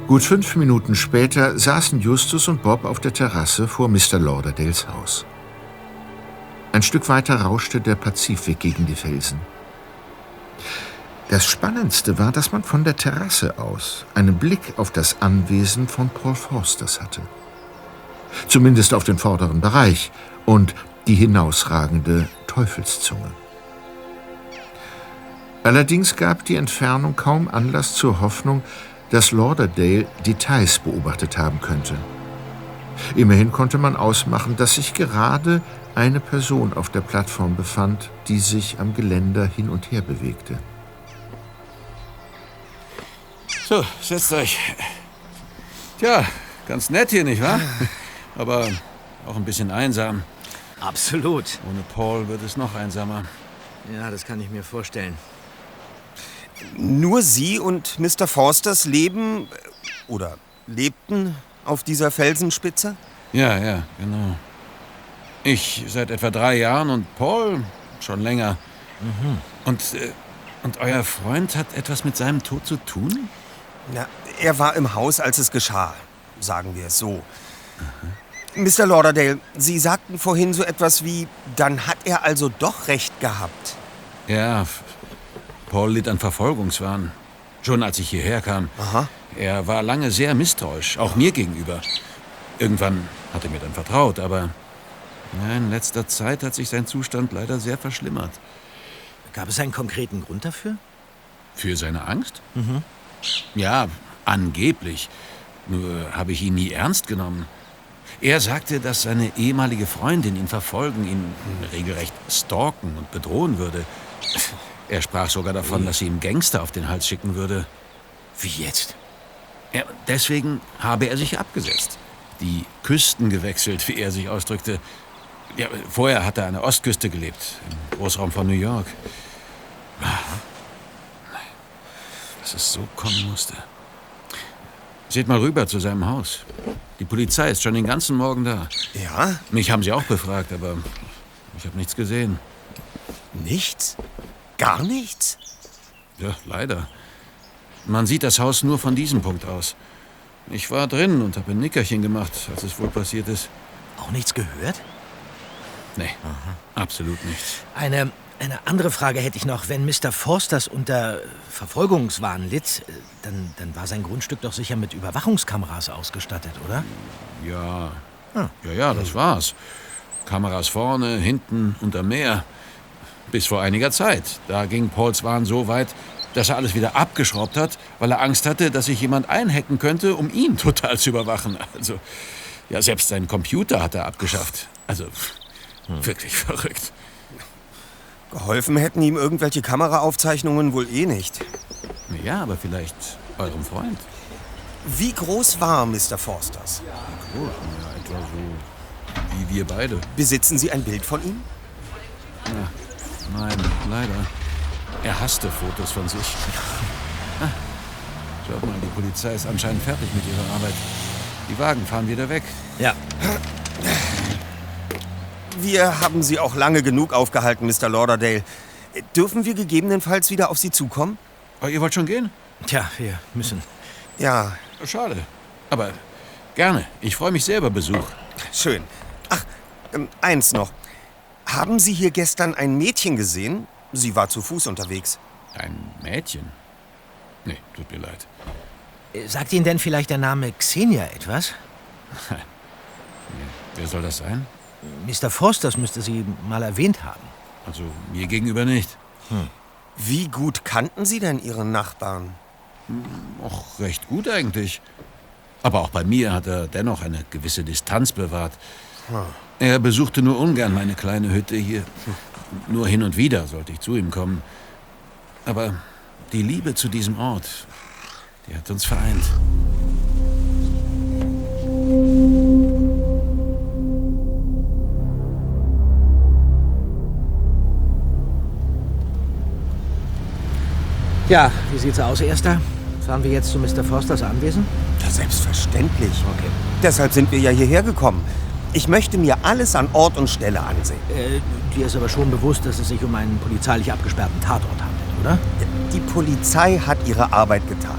Gut fünf Minuten später saßen Justus und Bob auf der Terrasse vor Mr. Lauderdales Haus. Ein Stück weiter rauschte der Pazifik gegen die Felsen. Das Spannendste war, dass man von der Terrasse aus einen Blick auf das Anwesen von Paul Forsters hatte. Zumindest auf den vorderen Bereich und die hinausragende Teufelszunge. Allerdings gab die Entfernung kaum Anlass zur Hoffnung, dass Lauderdale Details beobachtet haben könnte. Immerhin konnte man ausmachen, dass sich gerade eine Person auf der Plattform befand, die sich am Geländer hin und her bewegte. So, setzt euch. Tja, ganz nett hier, nicht wahr? Aber auch ein bisschen einsam. Absolut. Ohne Paul wird es noch einsamer. Ja, das kann ich mir vorstellen. Nur Sie und Mr. Forsters leben oder lebten auf dieser Felsenspitze? Ja, ja, genau. Ich seit etwa drei Jahren und Paul schon länger. Und, äh, und euer Freund hat etwas mit seinem Tod zu tun? Na, er war im Haus, als es geschah, sagen wir es so. Mr. Lauderdale, Sie sagten vorhin so etwas wie, dann hat er also doch recht gehabt. Ja, Paul litt an Verfolgungswahn. Schon als ich hierher kam. Aha. Er war lange sehr misstrauisch, auch mir gegenüber. Irgendwann hat er mir dann vertraut, aber in letzter Zeit hat sich sein Zustand leider sehr verschlimmert. Gab es einen konkreten Grund dafür? Für seine Angst? Mhm. Ja, angeblich. Nur habe ich ihn nie ernst genommen. Er sagte, dass seine ehemalige Freundin ihn verfolgen, ihn regelrecht stalken und bedrohen würde. Er sprach sogar davon, dass sie ihm Gangster auf den Hals schicken würde. Wie jetzt? Ja, deswegen habe er sich abgesetzt. Die Küsten gewechselt, wie er sich ausdrückte. Ja, vorher hat er an der Ostküste gelebt, im Großraum von New York. Dass es so kommen musste. Seht mal rüber zu seinem Haus. Die Polizei ist schon den ganzen Morgen da. Ja? Mich haben sie auch befragt, aber ich habe nichts gesehen. Nichts? Gar nichts? Ja, leider. Man sieht das Haus nur von diesem Punkt aus. Ich war drin und habe ein Nickerchen gemacht, als es wohl passiert ist. Auch nichts gehört? Nee, absolut nichts. Eine, eine andere Frage hätte ich noch. Wenn Mr. Forsters unter Verfolgungswahn litt, äh, dann, dann war sein Grundstück doch sicher mit Überwachungskameras ausgestattet, oder? Ja. Ah. Ja, ja, das war's. Kameras vorne, hinten, unterm Meer. Bis vor einiger Zeit. Da ging Pauls Wahn so weit, dass er alles wieder abgeschraubt hat, weil er Angst hatte, dass sich jemand einhacken könnte, um ihn total zu überwachen. Also, ja, selbst seinen Computer hat er abgeschafft. Also, wirklich verrückt. Geholfen hätten ihm irgendwelche Kameraaufzeichnungen wohl eh nicht. Ja, aber vielleicht eurem Freund. Wie groß war Mr. Forsters? Groß, ja, etwa so wie wir beide. Besitzen Sie ein Bild von ihm? Ja, nein, leider. Er hasste Fotos von sich. Ah, schaut mal, die Polizei ist anscheinend fertig mit ihrer Arbeit. Die Wagen fahren wieder weg. Ja. Wir haben Sie auch lange genug aufgehalten, Mr. Lauderdale. Dürfen wir gegebenenfalls wieder auf Sie zukommen? Oh, ihr wollt schon gehen? Tja, wir müssen. Ja, Schade. Aber gerne. Ich freue mich sehr über Besuch. schön. Ach, ähm, eins noch. Haben Sie hier gestern ein Mädchen gesehen? Sie war zu Fuß unterwegs. Ein Mädchen? Nee, tut mir leid. Äh, Sagt Ihnen denn vielleicht der Name Xenia etwas? Wer soll das sein? Mr. Forsters müsste sie mal erwähnt haben. Also mir gegenüber nicht. Wie gut kannten Sie denn Ihren Nachbarn? Och, recht gut eigentlich. Aber auch bei mir hat er dennoch eine gewisse Distanz bewahrt. Er besuchte nur ungern meine kleine Hütte hier. Nur hin und wieder sollte ich zu ihm kommen. Aber die Liebe zu diesem Ort, die hat uns vereint. Ja, wie sieht's aus, Erster? Fahren wir jetzt zu Mr. Forsters Anwesen? Ja, selbstverständlich. Okay. Deshalb sind wir ja hierher gekommen. Ich möchte mir alles an Ort und Stelle ansehen. Äh, dir ist aber schon bewusst, dass es sich um einen polizeilich abgesperrten Tatort handelt, oder? Die Polizei hat ihre Arbeit getan.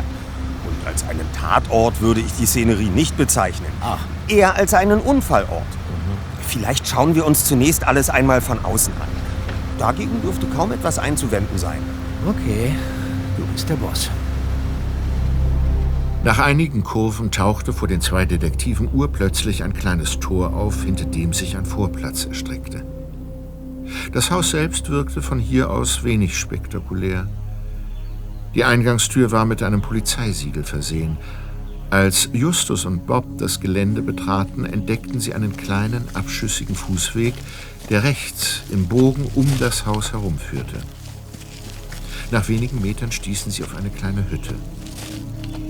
Und als einen Tatort würde ich die Szenerie nicht bezeichnen. Ach. Eher als einen Unfallort. Vielleicht schauen wir uns zunächst alles einmal von außen an. Dagegen dürfte kaum etwas einzuwenden sein. Okay, du bist der Boss. Nach einigen Kurven tauchte vor den zwei Detektiven urplötzlich ein kleines Tor auf, hinter dem sich ein Vorplatz erstreckte. Das Haus selbst wirkte von hier aus wenig spektakulär. Die Eingangstür war mit einem Polizeisiegel versehen. Als Justus und Bob das Gelände betraten, entdeckten sie einen kleinen, abschüssigen Fußweg, der rechts im Bogen um das Haus herumführte. Nach wenigen Metern stießen sie auf eine kleine Hütte.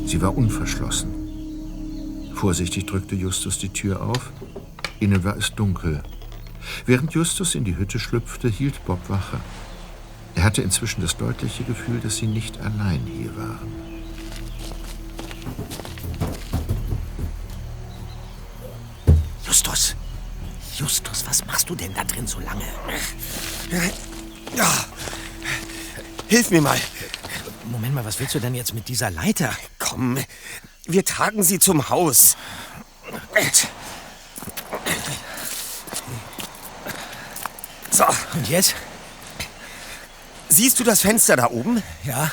Sie war unverschlossen. Vorsichtig drückte Justus die Tür auf. Innen war es dunkel. Während Justus in die Hütte schlüpfte, hielt Bob Wache. Er hatte inzwischen das deutliche Gefühl, dass sie nicht allein hier waren. Justus! Justus, was machst du denn da drin so lange? Ja. Hilf mir mal. Moment mal, was willst du denn jetzt mit dieser Leiter? Komm, wir tragen sie zum Haus. So, Und jetzt? siehst du das Fenster da oben? Ja?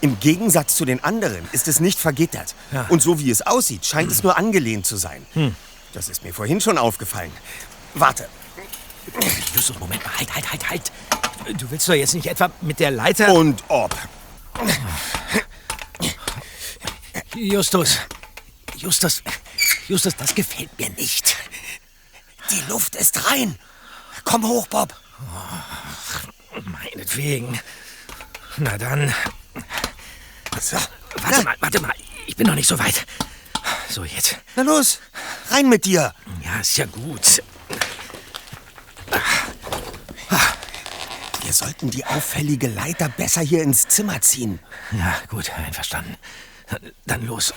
Im Gegensatz zu den anderen ist es nicht vergittert. Ja. Und so wie es aussieht, scheint es nur angelehnt zu sein. Das ist mir vorhin schon aufgefallen. Warte, Justus, Moment mal, halt, halt, halt, halt. Du willst doch jetzt nicht etwa mit der Leiter... und ob. Justus. Justus. Justus, das gefällt mir nicht. Die Luft ist rein. Komm hoch, Bob. Meinetwegen. Na dann. So. Warte mal, warte mal. Ich bin noch nicht so weit. So, jetzt. Na los, rein mit dir. Ja, ist ja gut. Wir sollten die auffällige Leiter besser hier ins Zimmer ziehen. Ja, gut, einverstanden. Dann los.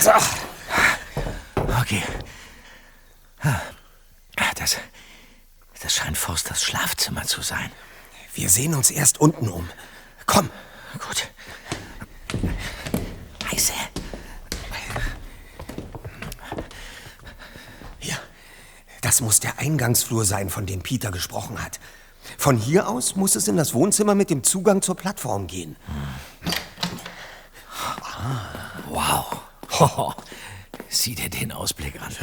So. Okay. Das, das scheint Forsters Schlafzimmer zu sein. Wir sehen uns erst unten um. Komm. Gut. Leise. Hier. Das muss der Eingangsflur sein, von dem Peter gesprochen hat. Von hier aus muss es in das Wohnzimmer mit dem Zugang zur Plattform gehen. Wow. Hoho. Sieh dir den Ausblick an.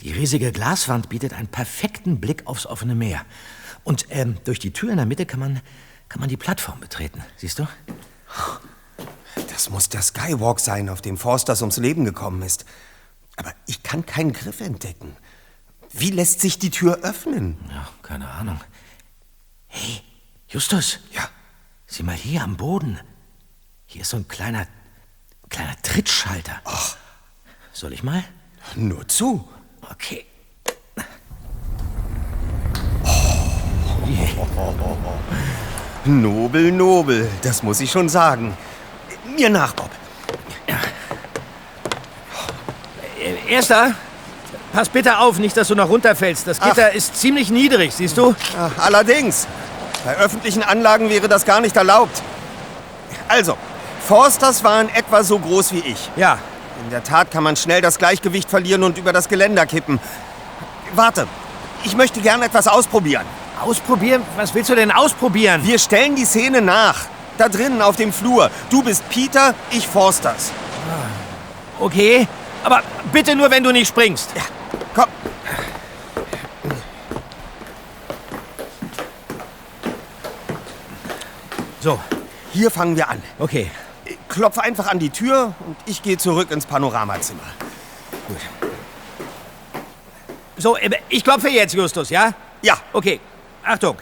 Die riesige Glaswand bietet einen perfekten Blick aufs offene Meer. Und ähm, durch die Tür in der Mitte kann man, kann man die Plattform betreten. Siehst du? Das muss der Skywalk sein, auf dem Forsters ums Leben gekommen ist. Aber ich kann keinen Griff entdecken. Wie lässt sich die Tür öffnen? Ja, keine Ahnung. Hey, Justus. Ja. Sieh mal hier am Boden. Hier ist so ein kleiner, kleiner Trittschalter. Ach. Soll ich mal? Nur zu. Okay. Nobel, nobel, das muss ich schon sagen. Mir nach, Bob. Erster, pass bitte auf, nicht, dass du noch runterfällst. Das Gitter ist ziemlich niedrig, siehst du? Ja, allerdings. Bei öffentlichen Anlagen wäre das gar nicht erlaubt. Also, Forsters waren etwa so groß wie ich. Ja. In der Tat kann man schnell das Gleichgewicht verlieren und über das Geländer kippen. Warte, ich möchte gern etwas ausprobieren. Ausprobieren? Was willst du denn ausprobieren? Wir stellen die Szene nach. Da drinnen auf dem Flur. Du bist Peter, ich Forsters. Okay, aber bitte nur, wenn du nicht springst. Ja, So, Hier fangen wir an. okay. Klopfe einfach an die Tür und ich gehe zurück ins Panoramazimmer. So, äh, ich klopfe jetzt, Justus, ja? Ja. Okay, Achtung.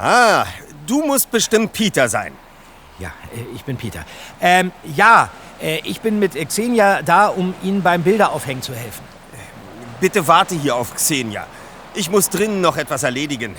Ah, du musst bestimmt Peter sein. Ja, äh, ich bin Peter. Ähm, ja, äh, ich bin mit Xenia da, um Ihnen beim Bilderaufhängen zu helfen. Bitte warte hier auf Xenia. Ich muss drinnen noch etwas erledigen.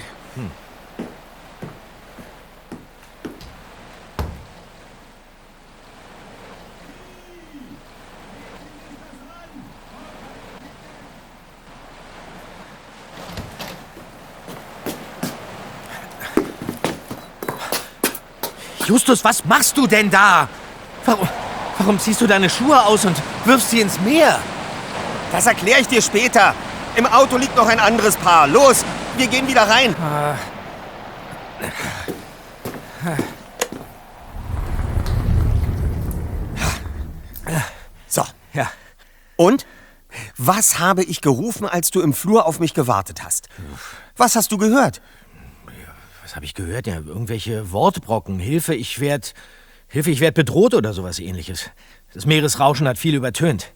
Justus, was machst du denn da? Warum, warum ziehst du deine Schuhe aus und wirfst sie ins Meer? Das erkläre ich dir später. Im Auto liegt noch ein anderes Paar. Los, wir gehen wieder rein. So. Ja, Und? Was habe ich gerufen, als du im Flur auf mich gewartet hast? Was hast du gehört? Was habe ich gehört? Ja, irgendwelche Wortbrocken. Hilfe, ich werd, Hilfe, ich werd bedroht oder sowas ähnliches. Das Meeresrauschen hat viel übertönt.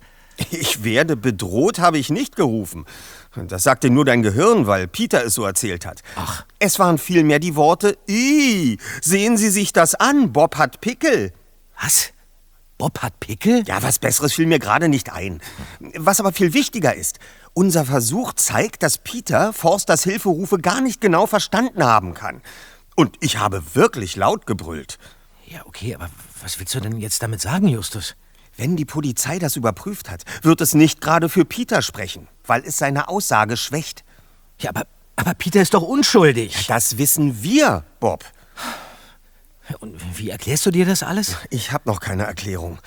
Ich werde bedroht, habe ich nicht gerufen. Das sagte nur dein Gehirn, weil Peter es so erzählt hat. Ach. Es waren vielmehr die Worte, Ih, sehen Sie sich das an, Bob hat Pickel. Was? Bob hat Pickel? Ja, was Besseres fiel mir gerade nicht ein. Was aber viel wichtiger ist, unser Versuch zeigt, dass Peter Forsters Hilferufe gar nicht genau verstanden haben kann. Und ich habe wirklich laut gebrüllt. Ja, okay, aber was willst du denn jetzt damit sagen, Justus? Wenn die Polizei das überprüft hat, wird es nicht gerade für Peter sprechen, weil es seine Aussage schwächt. Ja, aber, aber Peter ist doch unschuldig. Das wissen wir, Bob. Und wie erklärst du dir das alles? Ich habe noch keine Erklärung.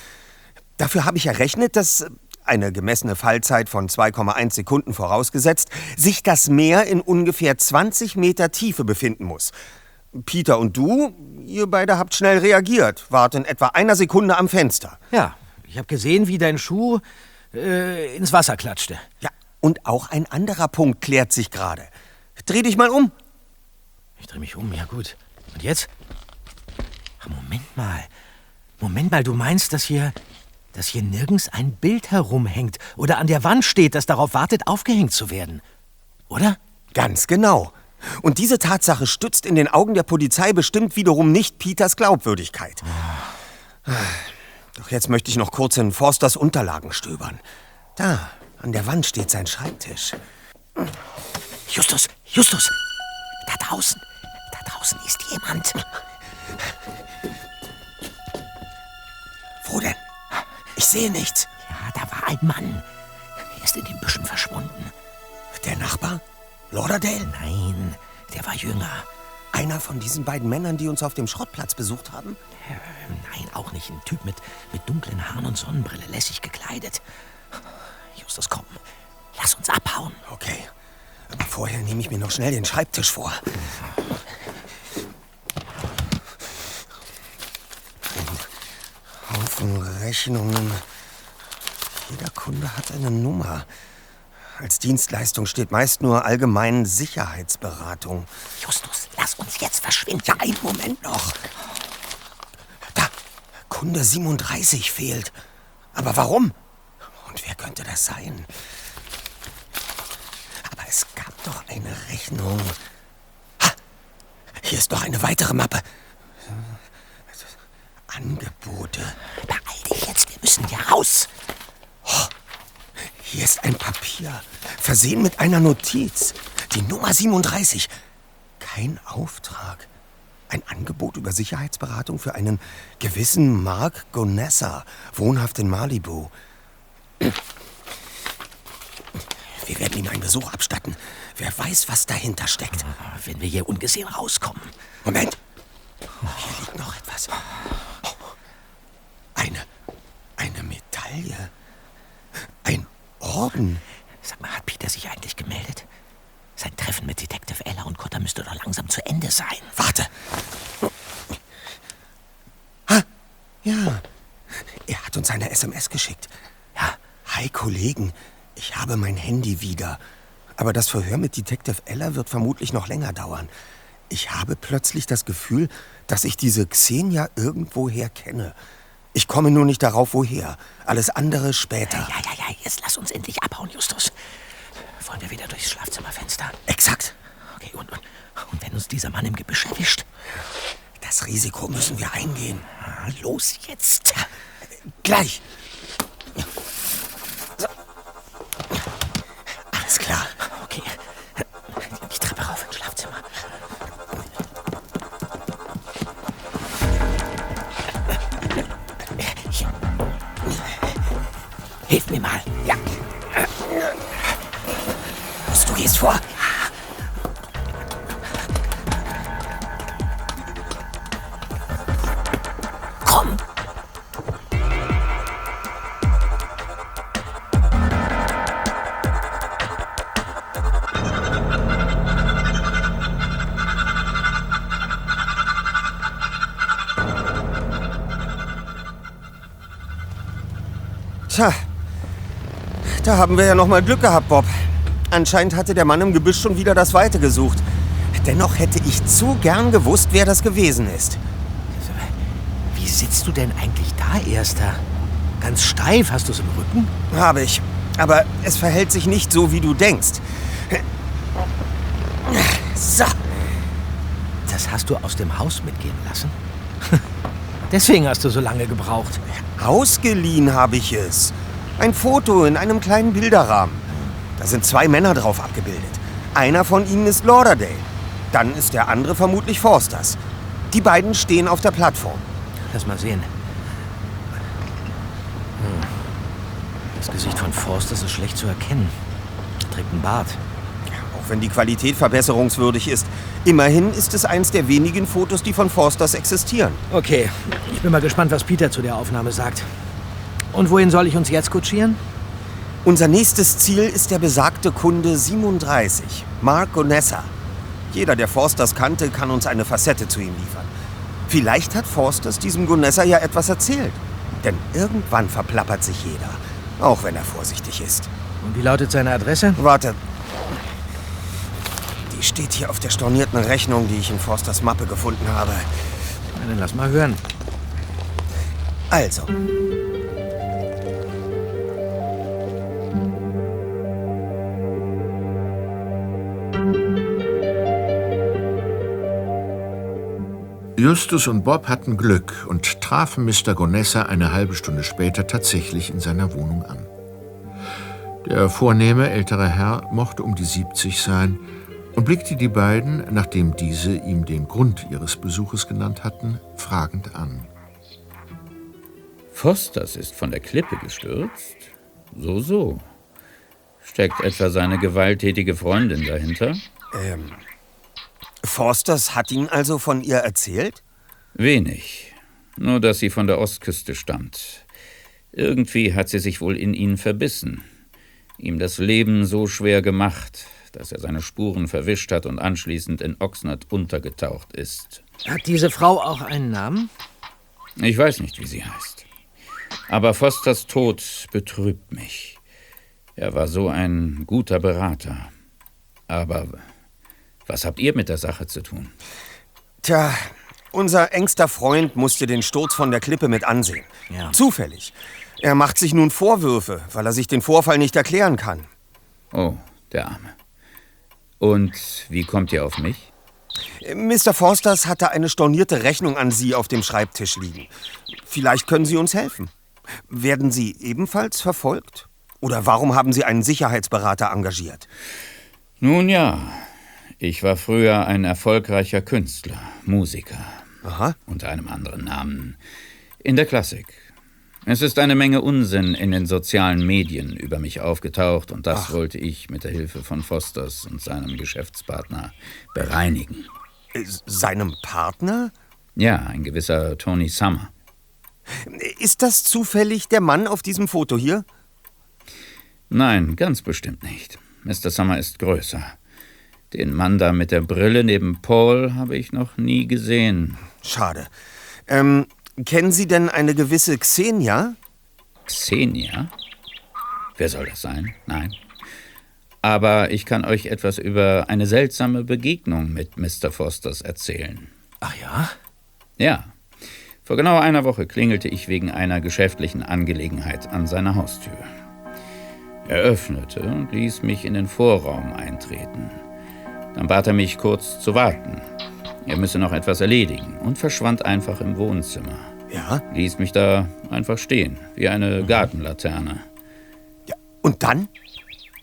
Dafür habe ich errechnet, dass eine gemessene Fallzeit von 2,1 Sekunden vorausgesetzt, sich das Meer in ungefähr 20 Meter Tiefe befinden muss. Peter und du, ihr beide habt schnell reagiert, wart in etwa einer Sekunde am Fenster. Ja, ich habe gesehen, wie dein Schuh äh, ins Wasser klatschte. Ja, Und auch ein anderer Punkt klärt sich gerade. Dreh dich mal um. Ich drehe mich um, ja gut. Und jetzt? Ach, Moment mal. Moment mal, du meinst, dass hier, dass hier nirgends ein Bild herumhängt oder an der Wand steht, das darauf wartet, aufgehängt zu werden. Oder? Ganz genau. Und diese Tatsache stützt in den Augen der Polizei bestimmt wiederum nicht Peters Glaubwürdigkeit. Doch jetzt möchte ich noch kurz in Forsters Unterlagen stöbern. Da, an der Wand steht sein Schreibtisch. Justus, Justus, da draußen, da draußen ist jemand. Wo denn? Ich sehe nichts. Ja, da war ein Mann. Er ist in den Büschen verschwunden. Der Nachbar? Lauderdale? Nein, der war jünger. Einer von diesen beiden Männern, die uns auf dem Schrottplatz besucht haben? Äh, nein, auch nicht. Ein Typ mit, mit dunklen Haaren und Sonnenbrille, lässig gekleidet. Justus, komm, lass uns abhauen. Okay. Aber vorher nehme ich mir noch schnell den Schreibtisch vor. Haufen Rechnungen. Jeder Kunde hat eine Nummer. Als Dienstleistung steht meist nur allgemein Sicherheitsberatung. Justus, lass uns jetzt verschwinden. Ja, einen Moment noch. Da, Kunde 37 fehlt. Aber warum? Und wer könnte das sein? Aber es gab doch eine Rechnung. Ha, hier ist noch eine weitere Mappe. Angebote. Beeil dich jetzt, wir müssen hier raus. Oh, hier ist ein Papier, versehen mit einer Notiz. Die Nummer 37. Kein Auftrag. Ein Angebot über Sicherheitsberatung für einen gewissen Mark Gonessa, wohnhaft in Malibu. Wir werden ihm einen Besuch abstatten. Wer weiß, was dahinter steckt. Wenn wir hier ungesehen rauskommen. Moment. Hier liegt noch etwas. Oh, eine, eine Medaille. Ein Orden. Sag mal, hat Peter sich eigentlich gemeldet? Sein Treffen mit Detective Ella und Cotter müsste doch langsam zu Ende sein. Warte. Ha, ja. Er hat uns eine SMS geschickt. Ja. Hi, Kollegen. Ich habe mein Handy wieder. Aber das Verhör mit Detective Ella wird vermutlich noch länger dauern. Ich habe plötzlich das Gefühl, dass ich diese Xenia irgendwoher kenne. Ich komme nur nicht darauf, woher. Alles andere später. Ja, ja, ja, jetzt lass uns endlich abhauen, Justus. Wollen wir wieder durchs Schlafzimmerfenster? Exakt. Okay, und, und, und wenn uns dieser Mann im Gebüsch erwischt? Das Risiko müssen wir eingehen. Ah, los jetzt. Gleich. So. Alles klar. Hilf mir mal. Ja. Du gehst vor. Da haben wir ja noch mal Glück gehabt, Bob. Anscheinend hatte der Mann im Gebüsch schon wieder das Weite gesucht. Dennoch hätte ich zu gern gewusst, wer das gewesen ist. Wie sitzt du denn eigentlich da, Erster? Ganz steif, hast du es im Rücken? Habe ich. Aber es verhält sich nicht so, wie du denkst. So. Das hast du aus dem Haus mitgehen lassen? Deswegen hast du so lange gebraucht. Ausgeliehen habe ich es. Ein Foto in einem kleinen Bilderrahmen. Da sind zwei Männer drauf abgebildet. Einer von ihnen ist Lauderdale. Dann ist der andere vermutlich Forsters. Die beiden stehen auf der Plattform. Lass mal sehen. Hm. Das Gesicht von Forsters ist schlecht zu erkennen. Er trägt einen Bart. Auch wenn die Qualität verbesserungswürdig ist. Immerhin ist es eins der wenigen Fotos, die von Forsters existieren. Okay, ich bin mal gespannt, was Peter zu der Aufnahme sagt. Und wohin soll ich uns jetzt kutschieren? Unser nächstes Ziel ist der besagte Kunde 37, Mark Gonessa. Jeder, der Forsters kannte, kann uns eine Facette zu ihm liefern. Vielleicht hat Forsters diesem Gonessa ja etwas erzählt. Denn irgendwann verplappert sich jeder, auch wenn er vorsichtig ist. Und wie lautet seine Adresse? Warte. Die steht hier auf der stornierten Rechnung, die ich in Forsters Mappe gefunden habe. Na, dann lass mal hören. Also. Justus und Bob hatten Glück und trafen Mr. Gonessa eine halbe Stunde später tatsächlich in seiner Wohnung an. Der vornehme ältere Herr mochte um die 70 sein und blickte die beiden, nachdem diese ihm den Grund ihres Besuches genannt hatten, fragend an. Fosters ist von der Klippe gestürzt? So, so. Steckt etwa seine gewalttätige Freundin dahinter? Ähm. Forsters hat Ihnen also von ihr erzählt? Wenig. Nur, dass sie von der Ostküste stammt. Irgendwie hat sie sich wohl in ihn verbissen. Ihm das Leben so schwer gemacht, dass er seine Spuren verwischt hat und anschließend in Oxnard untergetaucht ist. Hat diese Frau auch einen Namen? Ich weiß nicht, wie sie heißt. Aber Fosters Tod betrübt mich. Er war so ein guter Berater. Aber was habt ihr mit der Sache zu tun? Tja, unser engster Freund musste den Sturz von der Klippe mit ansehen. Ja. Zufällig. Er macht sich nun Vorwürfe, weil er sich den Vorfall nicht erklären kann. Oh, der Arme. Und wie kommt ihr auf mich? Mr. Forsters hatte eine stornierte Rechnung an Sie auf dem Schreibtisch liegen. Vielleicht können Sie uns helfen. Werden Sie ebenfalls verfolgt? Oder warum haben Sie einen Sicherheitsberater engagiert? Nun ja, ich war früher ein erfolgreicher Künstler, Musiker. Aha. Unter einem anderen Namen. In der Klassik. Es ist eine Menge Unsinn in den sozialen Medien über mich aufgetaucht und das Ach. wollte ich mit der Hilfe von Fosters und seinem Geschäftspartner bereinigen. Äh, Seinem Partner? Ja, ein gewisser Tony Summer. Ist das zufällig der Mann auf diesem Foto hier? Nein, ganz bestimmt nicht. Mr. Summer ist größer. Den Mann da mit der Brille neben Paul habe ich noch nie gesehen. Schade. Ähm, kennen Sie denn eine gewisse Xenia? Xenia? Wer soll das sein? Nein. Aber ich kann euch etwas über eine seltsame Begegnung mit Mr. Fosters erzählen. Ach ja? Ja. Vor genau einer Woche klingelte ich wegen einer geschäftlichen Angelegenheit an seiner Haustür. Er öffnete und ließ mich in den Vorraum eintreten. Dann bat er mich kurz zu warten. Er müsse noch etwas erledigen und verschwand einfach im Wohnzimmer. Ja? Ließ mich da einfach stehen, wie eine Gartenlaterne. Und dann?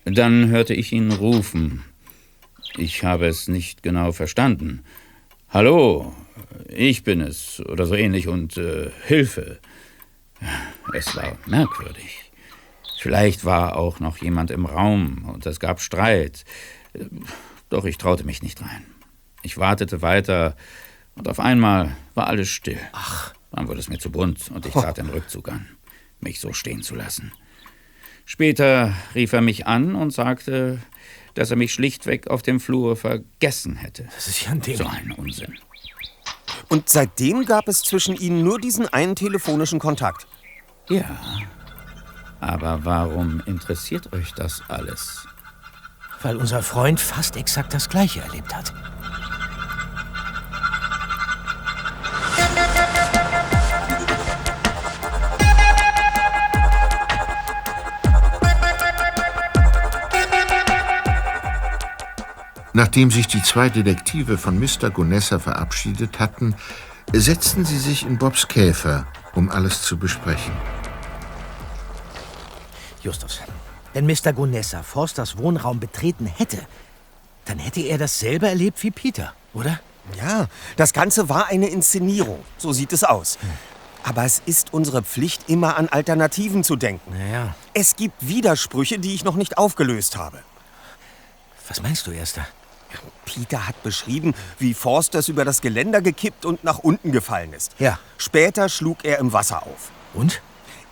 Dann hörte ich ihn rufen. Ich habe es nicht genau verstanden. Hallo, ich bin es oder so ähnlich und äh, Hilfe. Es war merkwürdig. Vielleicht war auch noch jemand im Raum und es gab Streit. Doch ich traute mich nicht rein. Ich wartete weiter und auf einmal war alles still. Ach. Dann wurde es mir zu bunt und ich trat den Rückzug an, mich so stehen zu lassen. Später rief er mich an und sagte, dass er mich schlichtweg auf dem Flur vergessen hätte. Das ist ja ein Ding. So ein Unsinn. Und seitdem gab es zwischen Ihnen nur diesen einen telefonischen Kontakt. Ja. Aber warum interessiert euch das alles? Weil unser Freund fast exakt das Gleiche erlebt hat. Nachdem sich die zwei Detektive von Mr. Gonessa verabschiedet hatten, setzten sie sich in Bobs Käfer, um alles zu besprechen. Justus, wenn Mr. Gonessa Forsters Wohnraum betreten hätte, dann hätte er dasselbe erlebt wie Peter, oder? Ja, das Ganze war eine Inszenierung. So sieht es aus. Aber es ist unsere Pflicht, immer an Alternativen zu denken. Naja. Es gibt Widersprüche, die ich noch nicht aufgelöst habe. Was meinst du, Erster? Peter hat beschrieben, wie Forsters über das Geländer gekippt und nach unten gefallen ist. Ja. Später schlug er im Wasser auf. Und?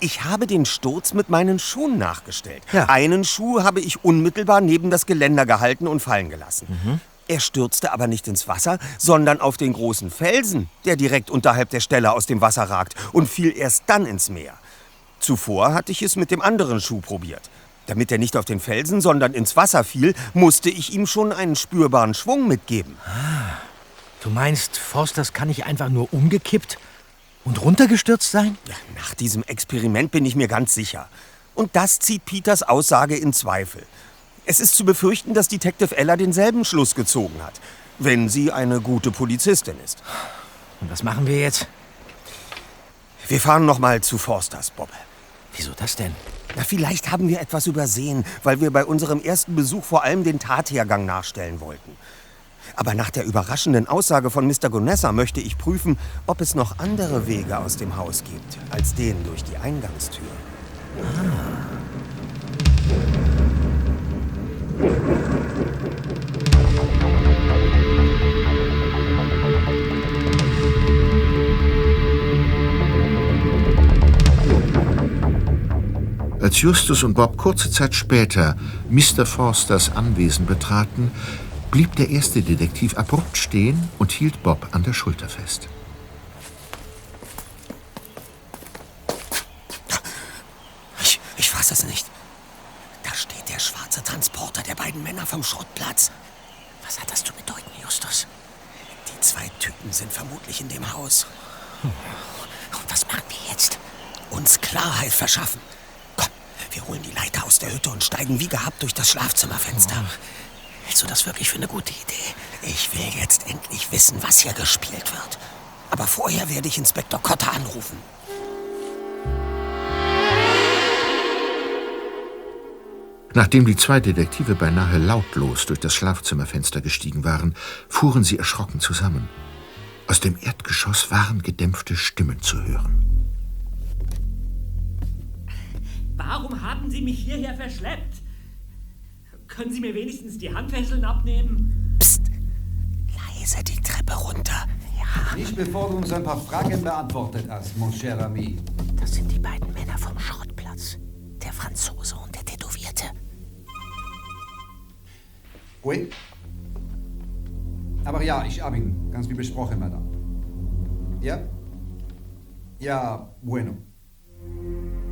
Ich habe den Sturz mit meinen Schuhen nachgestellt. Ja. Einen Schuh habe ich unmittelbar neben das Geländer gehalten und fallen gelassen. Mhm. Er stürzte aber nicht ins Wasser, sondern auf den großen Felsen, der direkt unterhalb der Stelle aus dem Wasser ragt, und fiel erst dann ins Meer. Zuvor hatte ich es mit dem anderen Schuh probiert. Damit er nicht auf den Felsen, sondern ins Wasser fiel, musste ich ihm schon einen spürbaren Schwung mitgeben. Du meinst, Forsters kann nicht einfach nur umgekippt und runtergestürzt sein? Ja, nach diesem Experiment bin ich mir ganz sicher. Und das zieht Peters Aussage in Zweifel. Es ist zu befürchten, dass Detective Ella denselben Schluss gezogen hat, wenn sie eine gute Polizistin ist. Und was machen wir jetzt? Wir fahren noch mal zu Forsters, Bob. Wieso das denn? Na, vielleicht haben wir etwas übersehen, weil wir bei unserem ersten Besuch vor allem den Tathergang nachstellen wollten. Aber nach der überraschenden Aussage von Mr. Gonessa möchte ich prüfen, ob es noch andere Wege aus dem Haus gibt, als den durch die Eingangstür. Als Justus und Bob kurze Zeit später Mr. Forsters Anwesen betraten, blieb der erste Detektiv abrupt stehen und hielt Bob an der Schulter fest. Ich, ich fasse es nicht. Da steht der schwarze Transporter der beiden Männer vom Schrottplatz. Was hat das zu bedeuten, Justus? Die zwei Typen sind vermutlich in dem Haus. Und was machen wir jetzt? Uns Klarheit verschaffen. Komm, wir holen die Leiter aus der Hütte und steigen wie gehabt durch das Schlafzimmerfenster. Hältst du das wirklich für eine gute Idee? Ich will jetzt endlich wissen, was hier gespielt wird. Aber vorher werde ich Inspektor Cotter anrufen. Nachdem die zwei Detektive beinahe lautlos durch das Schlafzimmerfenster gestiegen waren, fuhren sie erschrocken zusammen. Aus dem Erdgeschoss waren gedämpfte Stimmen zu hören. Warum haben Sie mich hierher verschleppt? Können Sie mir wenigstens die Handfesseln abnehmen? Leise die Treppe runter. Ja. Nicht bevor du uns ein paar Fragen beantwortet hast, mon cher ami. Das sind die beiden Männer vom Schrottplatz. Der Franzose und der Tätowierte. Oui? Aber ja, ich habe ihn. Ganz wie besprochen, Madame. Ja? Ja, bueno.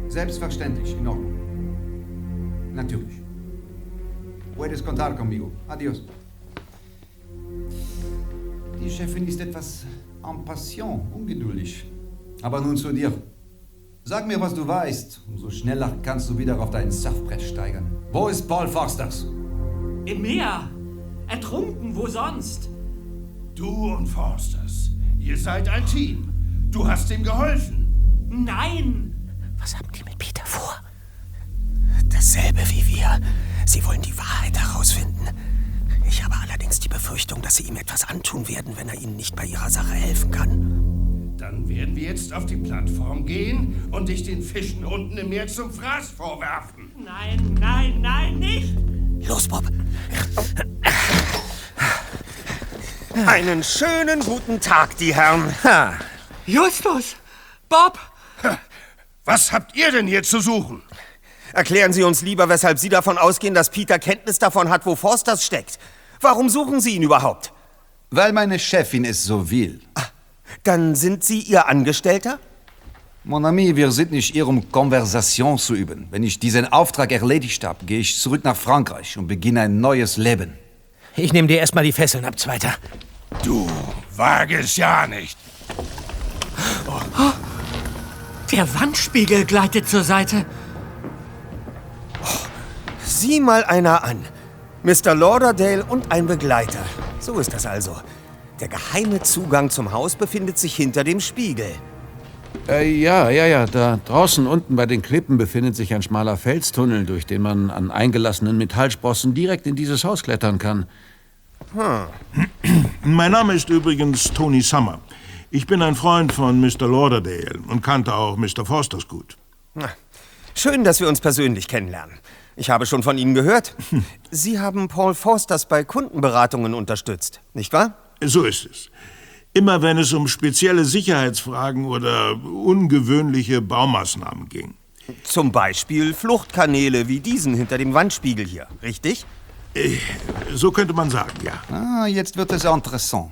Selbstverständlich, in Ordnung. Natürlich. Puedes contar conmigo. Adios. Die Chefin ist etwas en passion, ungeduldig. Aber nun zu dir. Sag mir, was du weißt. Umso schneller kannst du wieder auf dein Surfbrett steigern. Wo ist Paul Forsters? Im Meer. Ertrunken, wo sonst? Du und Forsters, ihr seid ein Team. Du hast ihm geholfen. Nein! Was haben die mit Peter vor? Dasselbe wie wir. Sie wollen die Wahrheit herausfinden. Ich habe allerdings die Befürchtung, dass sie ihm etwas antun werden, wenn er ihnen nicht bei ihrer Sache helfen kann. Dann werden wir jetzt auf die Plattform gehen und dich den Fischen unten im Meer zum Fraß vorwerfen. Nein, nein, nein, nicht! Los, Bob. Einen schönen guten Tag, die Herren. Justus! Bob! Was habt ihr denn hier zu suchen? Erklären Sie uns lieber, weshalb Sie davon ausgehen, dass Peter Kenntnis davon hat, wo Forsters steckt. Warum suchen Sie ihn überhaupt? Weil meine Chefin es so will. Dann sind Sie Ihr Angestellter? Mon ami, wir sind nicht hier, um Konversation zu üben. Wenn ich diesen Auftrag erledigt habe, gehe ich zurück nach Frankreich und beginne ein neues Leben. Ich nehme dir erstmal die Fesseln ab, Zweiter. Du, wage es ja nicht. Oh, der Wandspiegel gleitet zur Seite. Sieh mal einer an. Mr. Lauderdale und ein Begleiter. So ist das also. Der geheime Zugang zum Haus befindet sich hinter dem Spiegel. Äh, ja, ja, ja. Da draußen unten bei den Klippen befindet sich ein schmaler Felstunnel, durch den man an eingelassenen Metallsprossen direkt in dieses Haus klettern kann. Hm. Mein Name ist übrigens Tony Summer. Ich bin ein Freund von Mr. Lauderdale und kannte auch Mr. Forsters gut. Na, schön, dass wir uns persönlich kennenlernen. Ich habe schon von Ihnen gehört. Sie haben Paul Forsters bei Kundenberatungen unterstützt, nicht wahr? So ist es. Immer wenn es um spezielle Sicherheitsfragen oder ungewöhnliche Baumaßnahmen ging. Zum Beispiel Fluchtkanäle wie diesen hinter dem Wandspiegel hier, richtig? Äh, So könnte man sagen, ja. Ah, jetzt wird es interessant.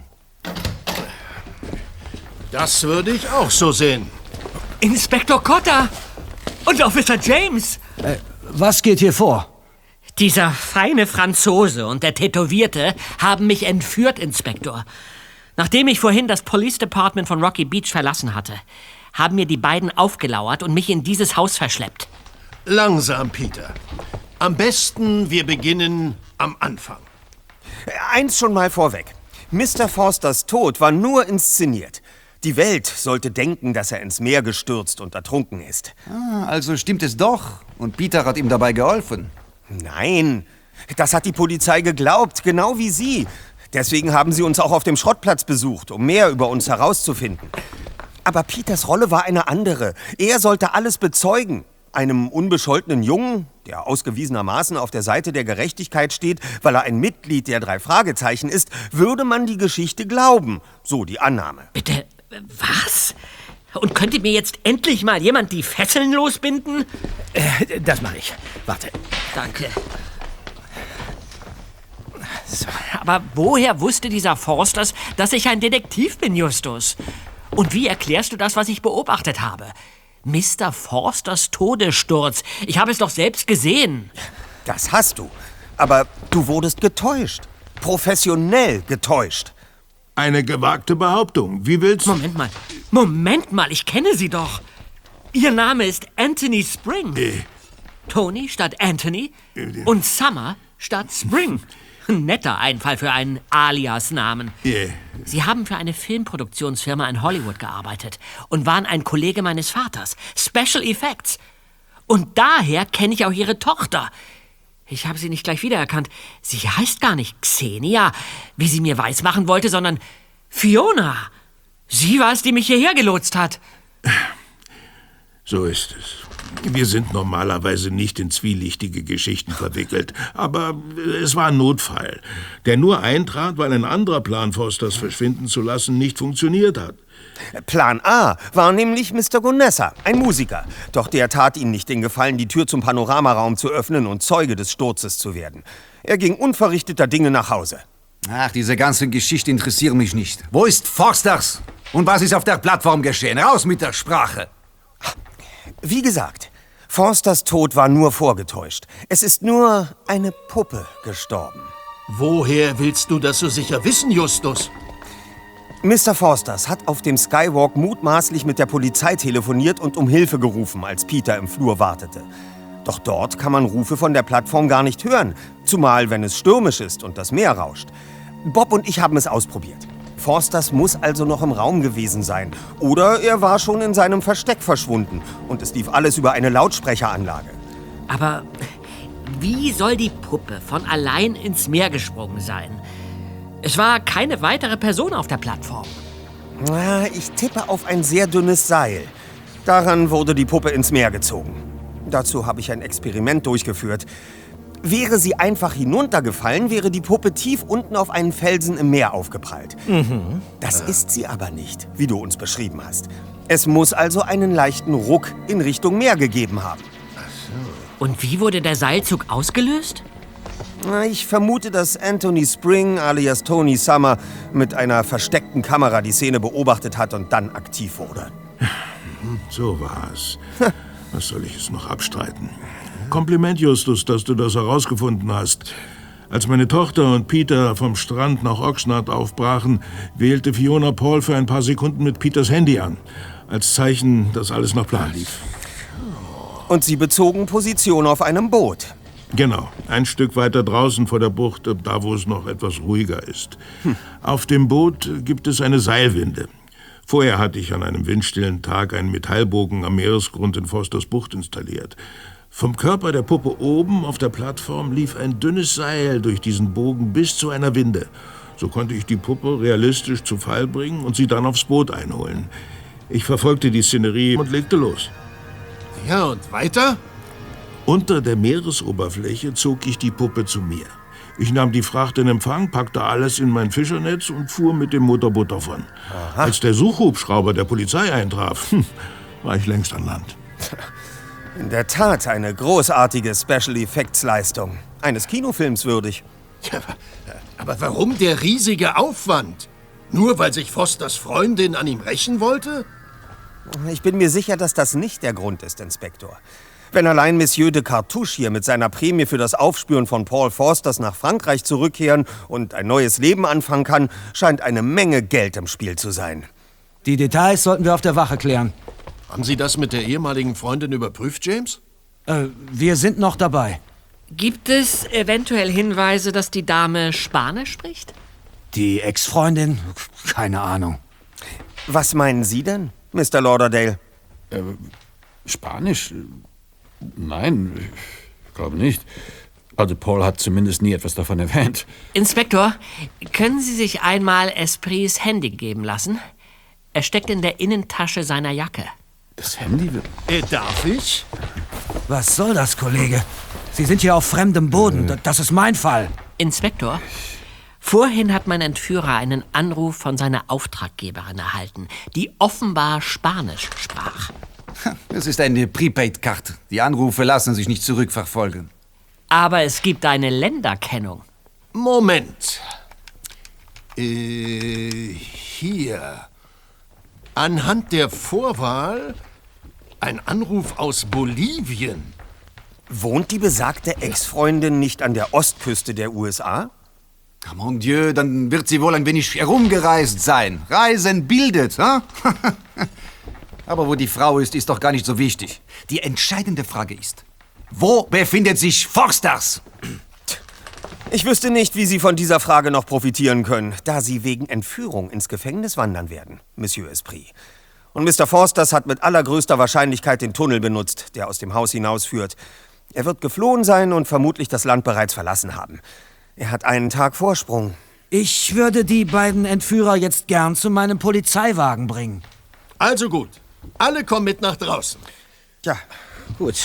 Das würde ich auch so sehen. Inspektor Cotter! Und Officer James! Äh, Was geht hier vor? Dieser feine Franzose und der Tätowierte haben mich entführt, Inspektor. Nachdem ich vorhin das Police Department von Rocky Beach verlassen hatte, haben mir die beiden aufgelauert und mich in dieses Haus verschleppt. Langsam, Peter. Am besten, wir beginnen am Anfang. Eins schon mal vorweg. Mr. Forsters Tod war nur inszeniert. Die Welt sollte denken, dass er ins Meer gestürzt und ertrunken ist. Ah, also stimmt es doch. Und Peter hat ihm dabei geholfen. Nein, das hat die Polizei geglaubt, genau wie Sie. Deswegen haben sie uns auch auf dem Schrottplatz besucht, um mehr über uns herauszufinden. Aber Peters Rolle war eine andere. Er sollte alles bezeugen. Einem unbescholtenen Jungen, der ausgewiesenermaßen auf der Seite der Gerechtigkeit steht, weil er ein Mitglied der drei Fragezeichen ist, würde man die Geschichte glauben. So die Annahme. Bitte, was? Und könnte mir jetzt endlich mal jemand die Fesseln losbinden? Äh, das mache ich. Warte. Danke. So, aber woher wusste dieser Forsters, dass ich ein Detektiv bin, Justus? Und wie erklärst du das, was ich beobachtet habe? Mr. Forsters Todessturz. Ich habe es doch selbst gesehen. Das hast du. Aber du wurdest getäuscht. Professionell getäuscht. Eine gewagte Behauptung. Wie willst du... Moment mal. Moment mal, ich kenne Sie doch. Ihr Name ist Anthony Spring. Äh. Tony statt Anthony und Summer statt Spring. Netter Einfall für einen Alias-Namen. Yeah. Sie haben für eine Filmproduktionsfirma in Hollywood gearbeitet und waren ein Kollege meines Vaters. Special Effects. Und daher kenne ich auch Ihre Tochter. Ich habe sie nicht gleich wiedererkannt. Sie heißt gar nicht Xenia, wie sie mir weismachen wollte, sondern Fiona. Sie war es, die mich hierher gelotst hat. So ist es. Wir sind normalerweise nicht in zwielichtige Geschichten verwickelt, aber es war ein Notfall, der nur eintrat, weil ein anderer Plan, Fosters verschwinden zu lassen, nicht funktioniert hat. Plan A war nämlich Mr. Gonessa, ein Musiker. Doch der tat ihm nicht den Gefallen, die Tür zum Panoramaraum zu öffnen und Zeuge des Sturzes zu werden. Er ging unverrichteter Dinge nach Hause. Ach, diese ganze Geschichte interessiert mich nicht. Wo ist Forsters? Und was ist auf der Plattform geschehen? Raus mit der Sprache! Wie gesagt, Forsters Tod war nur vorgetäuscht. Es ist nur eine Puppe gestorben. Woher willst du das so sicher wissen, Justus? Mr. Forsters hat auf dem Skywalk mutmaßlich mit der Polizei telefoniert und um Hilfe gerufen, als Peter im Flur wartete. Doch dort kann man Rufe von der Plattform gar nicht hören, zumal wenn es stürmisch ist und das Meer rauscht. Bob und ich haben es ausprobiert. Forsters muss also noch im Raum gewesen sein. Oder er war schon in seinem Versteck verschwunden und es lief alles über eine Lautsprecheranlage. Aber wie soll die Puppe von allein ins Meer gesprungen sein? Es war keine weitere Person auf der Plattform. Na, Ich tippe auf ein sehr dünnes Seil. Daran wurde die Puppe ins Meer gezogen. Dazu habe ich ein Experiment durchgeführt. Wäre sie einfach hinuntergefallen, wäre die Puppe tief unten auf einen Felsen im Meer aufgeprallt. Mhm. Das ist sie aber nicht, wie du uns beschrieben hast. Es muss also einen leichten Ruck in Richtung Meer gegeben haben. Und wie wurde der Seilzug ausgelöst? Ich vermute, dass Anthony Spring alias Tony Summer mit einer versteckten Kamera die Szene beobachtet hat und dann aktiv wurde. So war's. Was soll ich es noch abstreiten? Kompliment, Justus, dass du das herausgefunden hast. Als meine Tochter und Peter vom Strand nach Oxnard aufbrachen, wählte Fiona Paul für ein paar Sekunden mit Peters Handy an. Als Zeichen, dass alles nach Plan lief. Und sie bezogen Position auf einem Boot. Genau, ein Stück weiter draußen vor der Bucht, da wo es noch etwas ruhiger ist. Auf dem Boot gibt es eine Seilwinde. Vorher hatte ich an einem windstillen Tag einen Metallbogen am Meeresgrund in Forsters Bucht installiert. Vom Körper der Puppe oben auf der Plattform lief ein dünnes Seil durch diesen Bogen bis zu einer Winde. So konnte ich die Puppe realistisch zu Fall bringen und sie dann aufs Boot einholen. Ich verfolgte die Szenerie und legte los. Ja, und weiter? Unter der Meeresoberfläche zog ich die Puppe zu mir. Ich nahm die Fracht in Empfang, packte alles in mein Fischernetz und fuhr mit dem Motorboot davon. Als der Suchhubschrauber der Polizei eintraf, war ich längst an Land. In der Tat eine großartige Special Effects Leistung. Eines Kinofilms würdig. Ja, aber, aber warum der riesige Aufwand? Nur weil sich Fosters Freundin an ihm rächen wollte? Ich bin mir sicher, dass das nicht der Grund ist, Inspektor. Wenn allein Monsieur de Cartouche hier mit seiner Prämie für das Aufspüren von Paul Forsters nach Frankreich zurückkehren und ein neues Leben anfangen kann, scheint eine Menge Geld im Spiel zu sein. Die Details sollten wir auf der Wache klären. Haben Sie das mit der ehemaligen Freundin überprüft, James? Äh, wir sind noch dabei. Gibt es eventuell Hinweise, dass die Dame Spanisch spricht? Die Ex-Freundin? Keine Ahnung. Was meinen Sie denn, Mr. Lauderdale? Äh, Spanisch? Nein, ich glaube nicht. Also Paul hat zumindest nie etwas davon erwähnt. Inspektor, können Sie sich einmal Esprits Handy geben lassen? Er steckt in der Innentasche seiner Jacke. Das Handy wird. Äh, darf ich? Was soll das, Kollege? Sie sind hier auf fremdem Boden. D- Das ist mein Fall. Inspektor, vorhin hat mein Entführer einen Anruf von seiner Auftraggeberin erhalten, die offenbar Spanisch sprach. Es ist eine Prepaid-Karte. Die Anrufe lassen sich nicht zurückverfolgen. Aber es gibt eine Länderkennung. Moment. Äh, hier. Anhand der Vorwahl ein Anruf aus Bolivien. Wohnt die besagte Ex-Freundin nicht an der Ostküste der USA? Mon Dieu, dann wird sie wohl ein wenig herumgereist sein. Reisen bildet, ha? Aber wo die Frau ist, ist doch gar nicht so wichtig. Die entscheidende Frage ist, wo befindet sich Forsters? Ich wüsste nicht, wie Sie von dieser Frage noch profitieren können, da Sie wegen Entführung ins Gefängnis wandern werden, Monsieur Esprit. Und Mr. Forsters hat mit allergrößter Wahrscheinlichkeit den Tunnel benutzt, der aus dem Haus hinausführt. Er wird geflohen sein und vermutlich das Land bereits verlassen haben. Er hat einen Tag Vorsprung. Ich würde die beiden Entführer jetzt gern zu meinem Polizeiwagen bringen. Also gut. Alle kommen mit nach draußen. Ja, gut.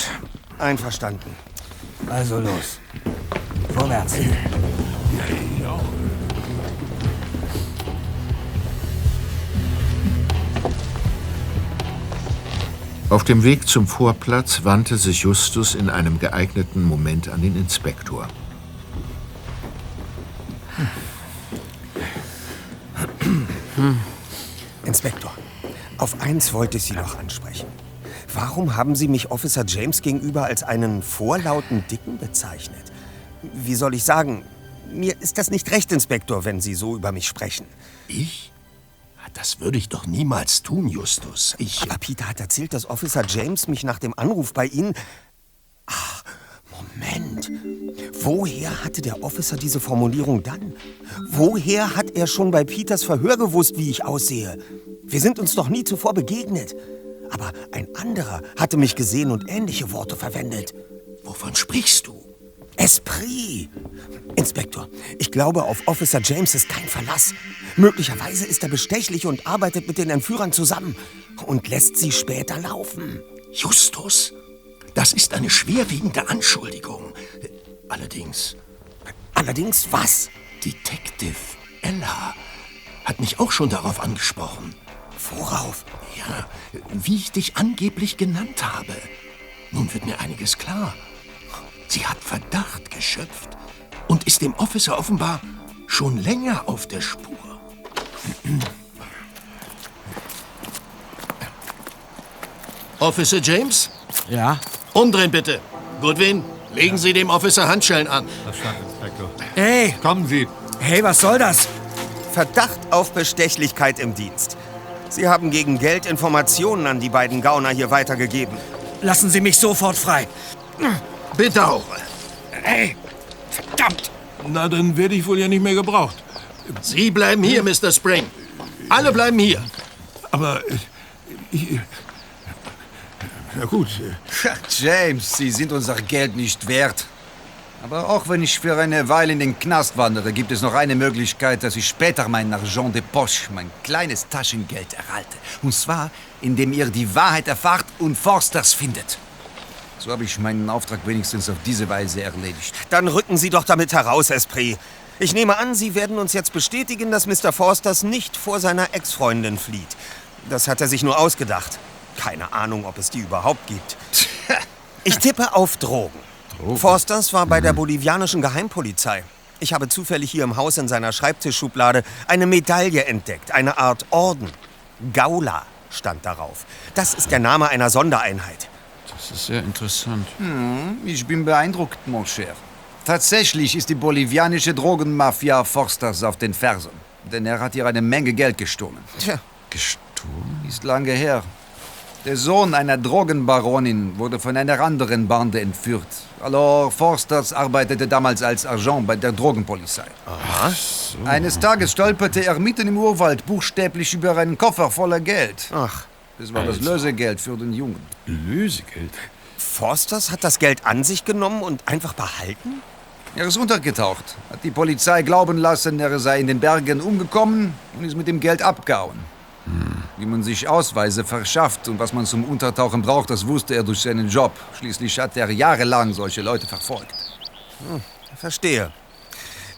Einverstanden. Also los. Vorwärts. Auf dem Weg zum Vorplatz wandte sich Justus in einem geeigneten Moment an den Inspektor. Inspektor, auf eins wollte ich Sie noch ansprechen. Warum haben Sie mich Officer James gegenüber als einen vorlauten Dicken bezeichnet? Wie soll ich sagen? Mir ist das nicht recht, Inspektor, wenn Sie so über mich sprechen. Ich? Das würde ich doch niemals tun, Justus. Ich. Aber Peter hat erzählt, dass Officer James mich nach dem Anruf bei Ihnen. Ach, Moment. Woher hatte der Officer diese Formulierung dann? Woher hat er schon bei Peters Verhör gewusst, wie ich aussehe? Wir sind uns doch nie zuvor begegnet. Aber ein anderer hatte mich gesehen und ähnliche Worte verwendet. Wovon sprichst du? Esprit. Inspektor, ich glaube, auf Officer James ist kein Verlass. Möglicherweise ist er bestechlich und arbeitet mit den Entführern zusammen und lässt sie später laufen. Justus, das ist eine schwerwiegende Anschuldigung. Allerdings. Allerdings was? Detective Ella hat mich auch schon darauf angesprochen. Worauf? Ja, wie ich dich angeblich genannt habe. Nun wird mir einiges klar. Sie hat Verdacht geschöpft und ist dem Officer offenbar schon länger auf der Spur. Officer James? Ja? Umdrehen bitte. Goodwin, legen Sie dem Officer Handschellen an. Verstanden, Inspektor. Hey! Kommen Sie. Hey, was soll das? Verdacht auf Bestechlichkeit im Dienst. Sie haben gegen Geld Informationen an die beiden Gauner hier weitergegeben. Lassen Sie mich sofort frei. Bitte auch. Hey! Verdammt! Na, dann werde ich wohl ja nicht mehr gebraucht. Sie bleiben hier, Mr. Spring. Alle bleiben hier. Aber äh, ich. Na gut. äh, James, Sie sind unser Geld nicht wert. Aber auch wenn ich für eine Weile in den Knast wandere, gibt es noch eine Möglichkeit, dass ich später mein Argent de Poche, mein kleines Taschengeld erhalte. Und zwar, indem ihr die Wahrheit erfahrt und Forsters findet. So habe ich meinen Auftrag wenigstens auf diese Weise erledigt. Dann rücken Sie doch damit heraus, Esprit. Ich nehme an, Sie werden uns jetzt bestätigen, dass Mr. Forsters nicht vor seiner Ex-Freundin flieht. Das hat er sich nur ausgedacht. Keine Ahnung, ob es die überhaupt gibt. Ich tippe auf Drogen. Forsters war bei der bolivianischen Geheimpolizei. Ich habe zufällig hier im Haus in seiner Schreibtischschublade eine Medaille entdeckt, eine Art Orden. Gaula stand darauf. Das ist der Name einer Sondereinheit. Das ist sehr interessant. Hm, ich bin beeindruckt, mon cher. Tatsächlich ist die bolivianische Drogenmafia Forsters auf den Fersen. Denn er hat ihr eine Menge Geld gestohlen. Tja. Gestohlen? Ist lange her. Der Sohn einer Drogenbaronin wurde von einer anderen Bande entführt. Alors Forsters arbeitete damals als Agent bei der Drogenpolizei. Aha. So. Eines Tages stolperte er mitten im Urwald buchstäblich über einen Koffer voller Geld. Ach. Das war das Also. Lösegeld für den Jungen. Lösegeld? Forsters hat das Geld an sich genommen und einfach behalten? Er ist untergetaucht, hat die Polizei glauben lassen, er sei in den Bergen umgekommen und ist mit dem Geld abgehauen. Wie man sich Ausweise verschafft und was man zum Untertauchen braucht, das wusste er durch seinen Job. Schließlich hat er jahrelang solche Leute verfolgt. Hm, verstehe.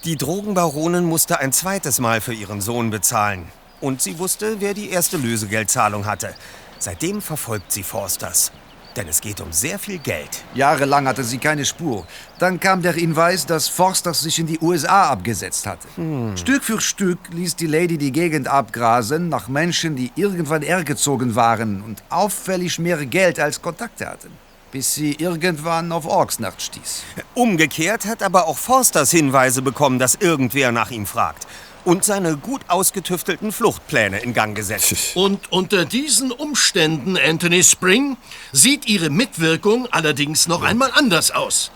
Die Drogenbaronin musste ein zweites Mal für ihren Sohn bezahlen. Und sie wusste, wer die erste Lösegeldzahlung hatte. Seitdem verfolgt sie Forsters. Denn es geht um sehr viel Geld. Jahrelang hatte sie keine Spur. Dann kam der Hinweis, dass Forsters sich in die USA abgesetzt hatte. Stück für Stück ließ die Lady die Gegend abgrasen nach Menschen, die irgendwann hergezogen waren und auffällig mehr Geld als Kontakte hatten. Bis sie irgendwann auf Orksnacht stieß. Umgekehrt hat aber auch Forsters Hinweise bekommen, dass irgendwer nach ihm fragt. Und seine gut ausgetüftelten Fluchtpläne in Gang gesetzt. Und unter diesen Umständen, Anthony Spring, sieht Ihre Mitwirkung allerdings noch einmal anders aus.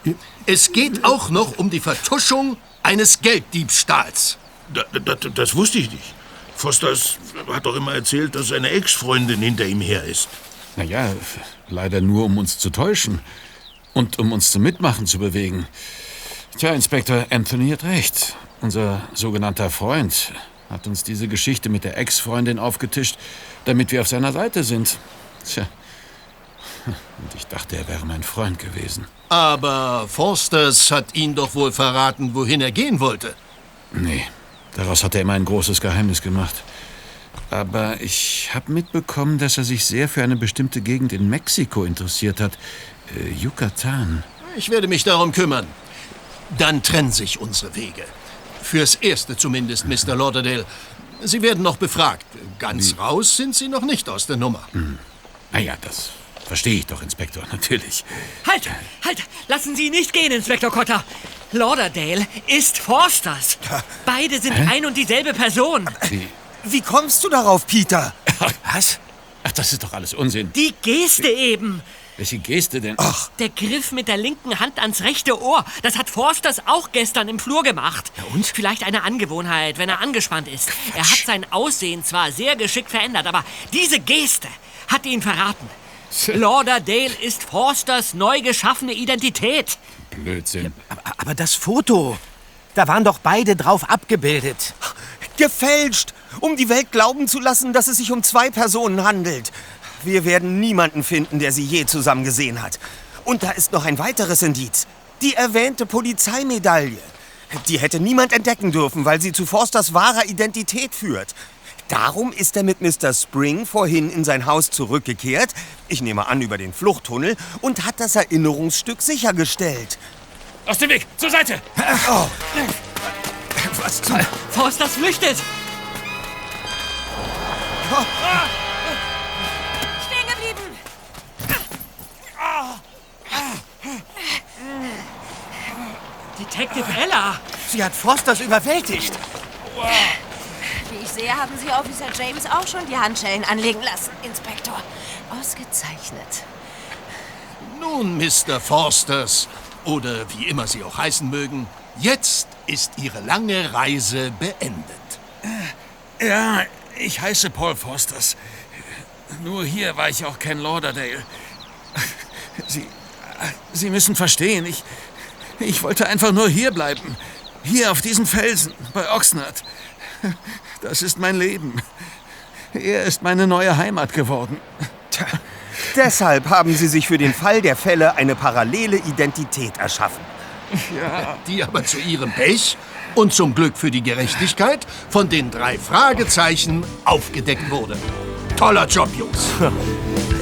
Es geht auch noch um die Vertuschung eines Gelddiebstahls. Da, da, das wusste ich nicht. Fosters hat doch immer erzählt, dass seine Ex-Freundin hinter ihm her ist. Naja, leider nur, um uns zu täuschen. Und um uns zum Mitmachen zu bewegen. Tja, Inspektor Anthony hat recht. Unser sogenannter Freund hat uns diese Geschichte mit der Ex-Freundin aufgetischt, damit wir auf seiner Seite sind. Tja. Und ich dachte, er wäre mein Freund gewesen. Aber Forsters hat ihn doch wohl verraten, wohin er gehen wollte. Nee, daraus hat er immer ein großes Geheimnis gemacht. Aber ich habe mitbekommen, dass er sich sehr für eine bestimmte Gegend in Mexiko interessiert hat. Äh, Yucatan. Ich werde mich darum kümmern. Dann trennen sich unsere Wege. Fürs Erste zumindest, Mr. Lauderdale. Sie werden noch befragt. Ganz raus sind Sie noch nicht aus der Nummer. Naja, das verstehe ich doch, Inspektor, natürlich. Halt! Halt! Lassen Sie ihn nicht gehen, Inspektor Cotter! Lauderdale ist Forsters. Beide sind ein und dieselbe Person. Wie? Wie kommst du darauf, Peter? Was? Ach, das ist doch alles Unsinn. Die Geste eben. Welche Geste denn? Ach, Der Griff mit der linken Hand ans rechte Ohr. Das hat Forsters auch gestern im Flur gemacht. und? Vielleicht eine Angewohnheit, wenn er angespannt ist. Er hat sein Aussehen zwar sehr geschickt verändert, aber diese Geste hat ihn verraten. Lauderdale ist Forsters neu geschaffene Identität. Blödsinn. Aber, aber das Foto, da waren doch beide drauf abgebildet. gefälscht! Um die Welt glauben zu lassen, dass es sich um zwei Personen handelt. Wir werden niemanden finden, der sie je zusammen gesehen hat. Und da ist noch ein weiteres Indiz. Die erwähnte Polizeimedaille. Die hätte niemand entdecken dürfen, weil sie zu Forsters wahrer Identität führt. Darum ist er mit Mr. Spring vorhin in sein Haus zurückgekehrt, ich nehme an über den Fluchttunnel, und hat das Erinnerungsstück sichergestellt. Aus dem Weg! Zur Seite! Oh. Was zum... Forsters flüchtet. Stehen Detective Ella. Sie hat Forsters überwältigt. Wie ich sehe, haben Sie Officer James auch schon die Handschellen anlegen lassen, Inspektor. Ausgezeichnet. Nun, Mr. Forsters, oder wie immer Sie auch heißen mögen, jetzt ist Ihre lange Reise beendet. Ja, ich heiße Paul Forsters. Nur hier war ich auch kein Lauderdale. Sie, Sie müssen verstehen, ich, ich wollte einfach nur hier bleiben. Hier auf diesem Felsen bei Oxnard. Das ist mein Leben. Er ist meine neue Heimat geworden. Tja, deshalb haben Sie sich für den Fall der Fälle eine parallele Identität erschaffen. Ja. Die aber zu Ihrem Pech und zum Glück für die Gerechtigkeit von den drei Fragezeichen aufgedeckt wurde. Toller Job, Jungs.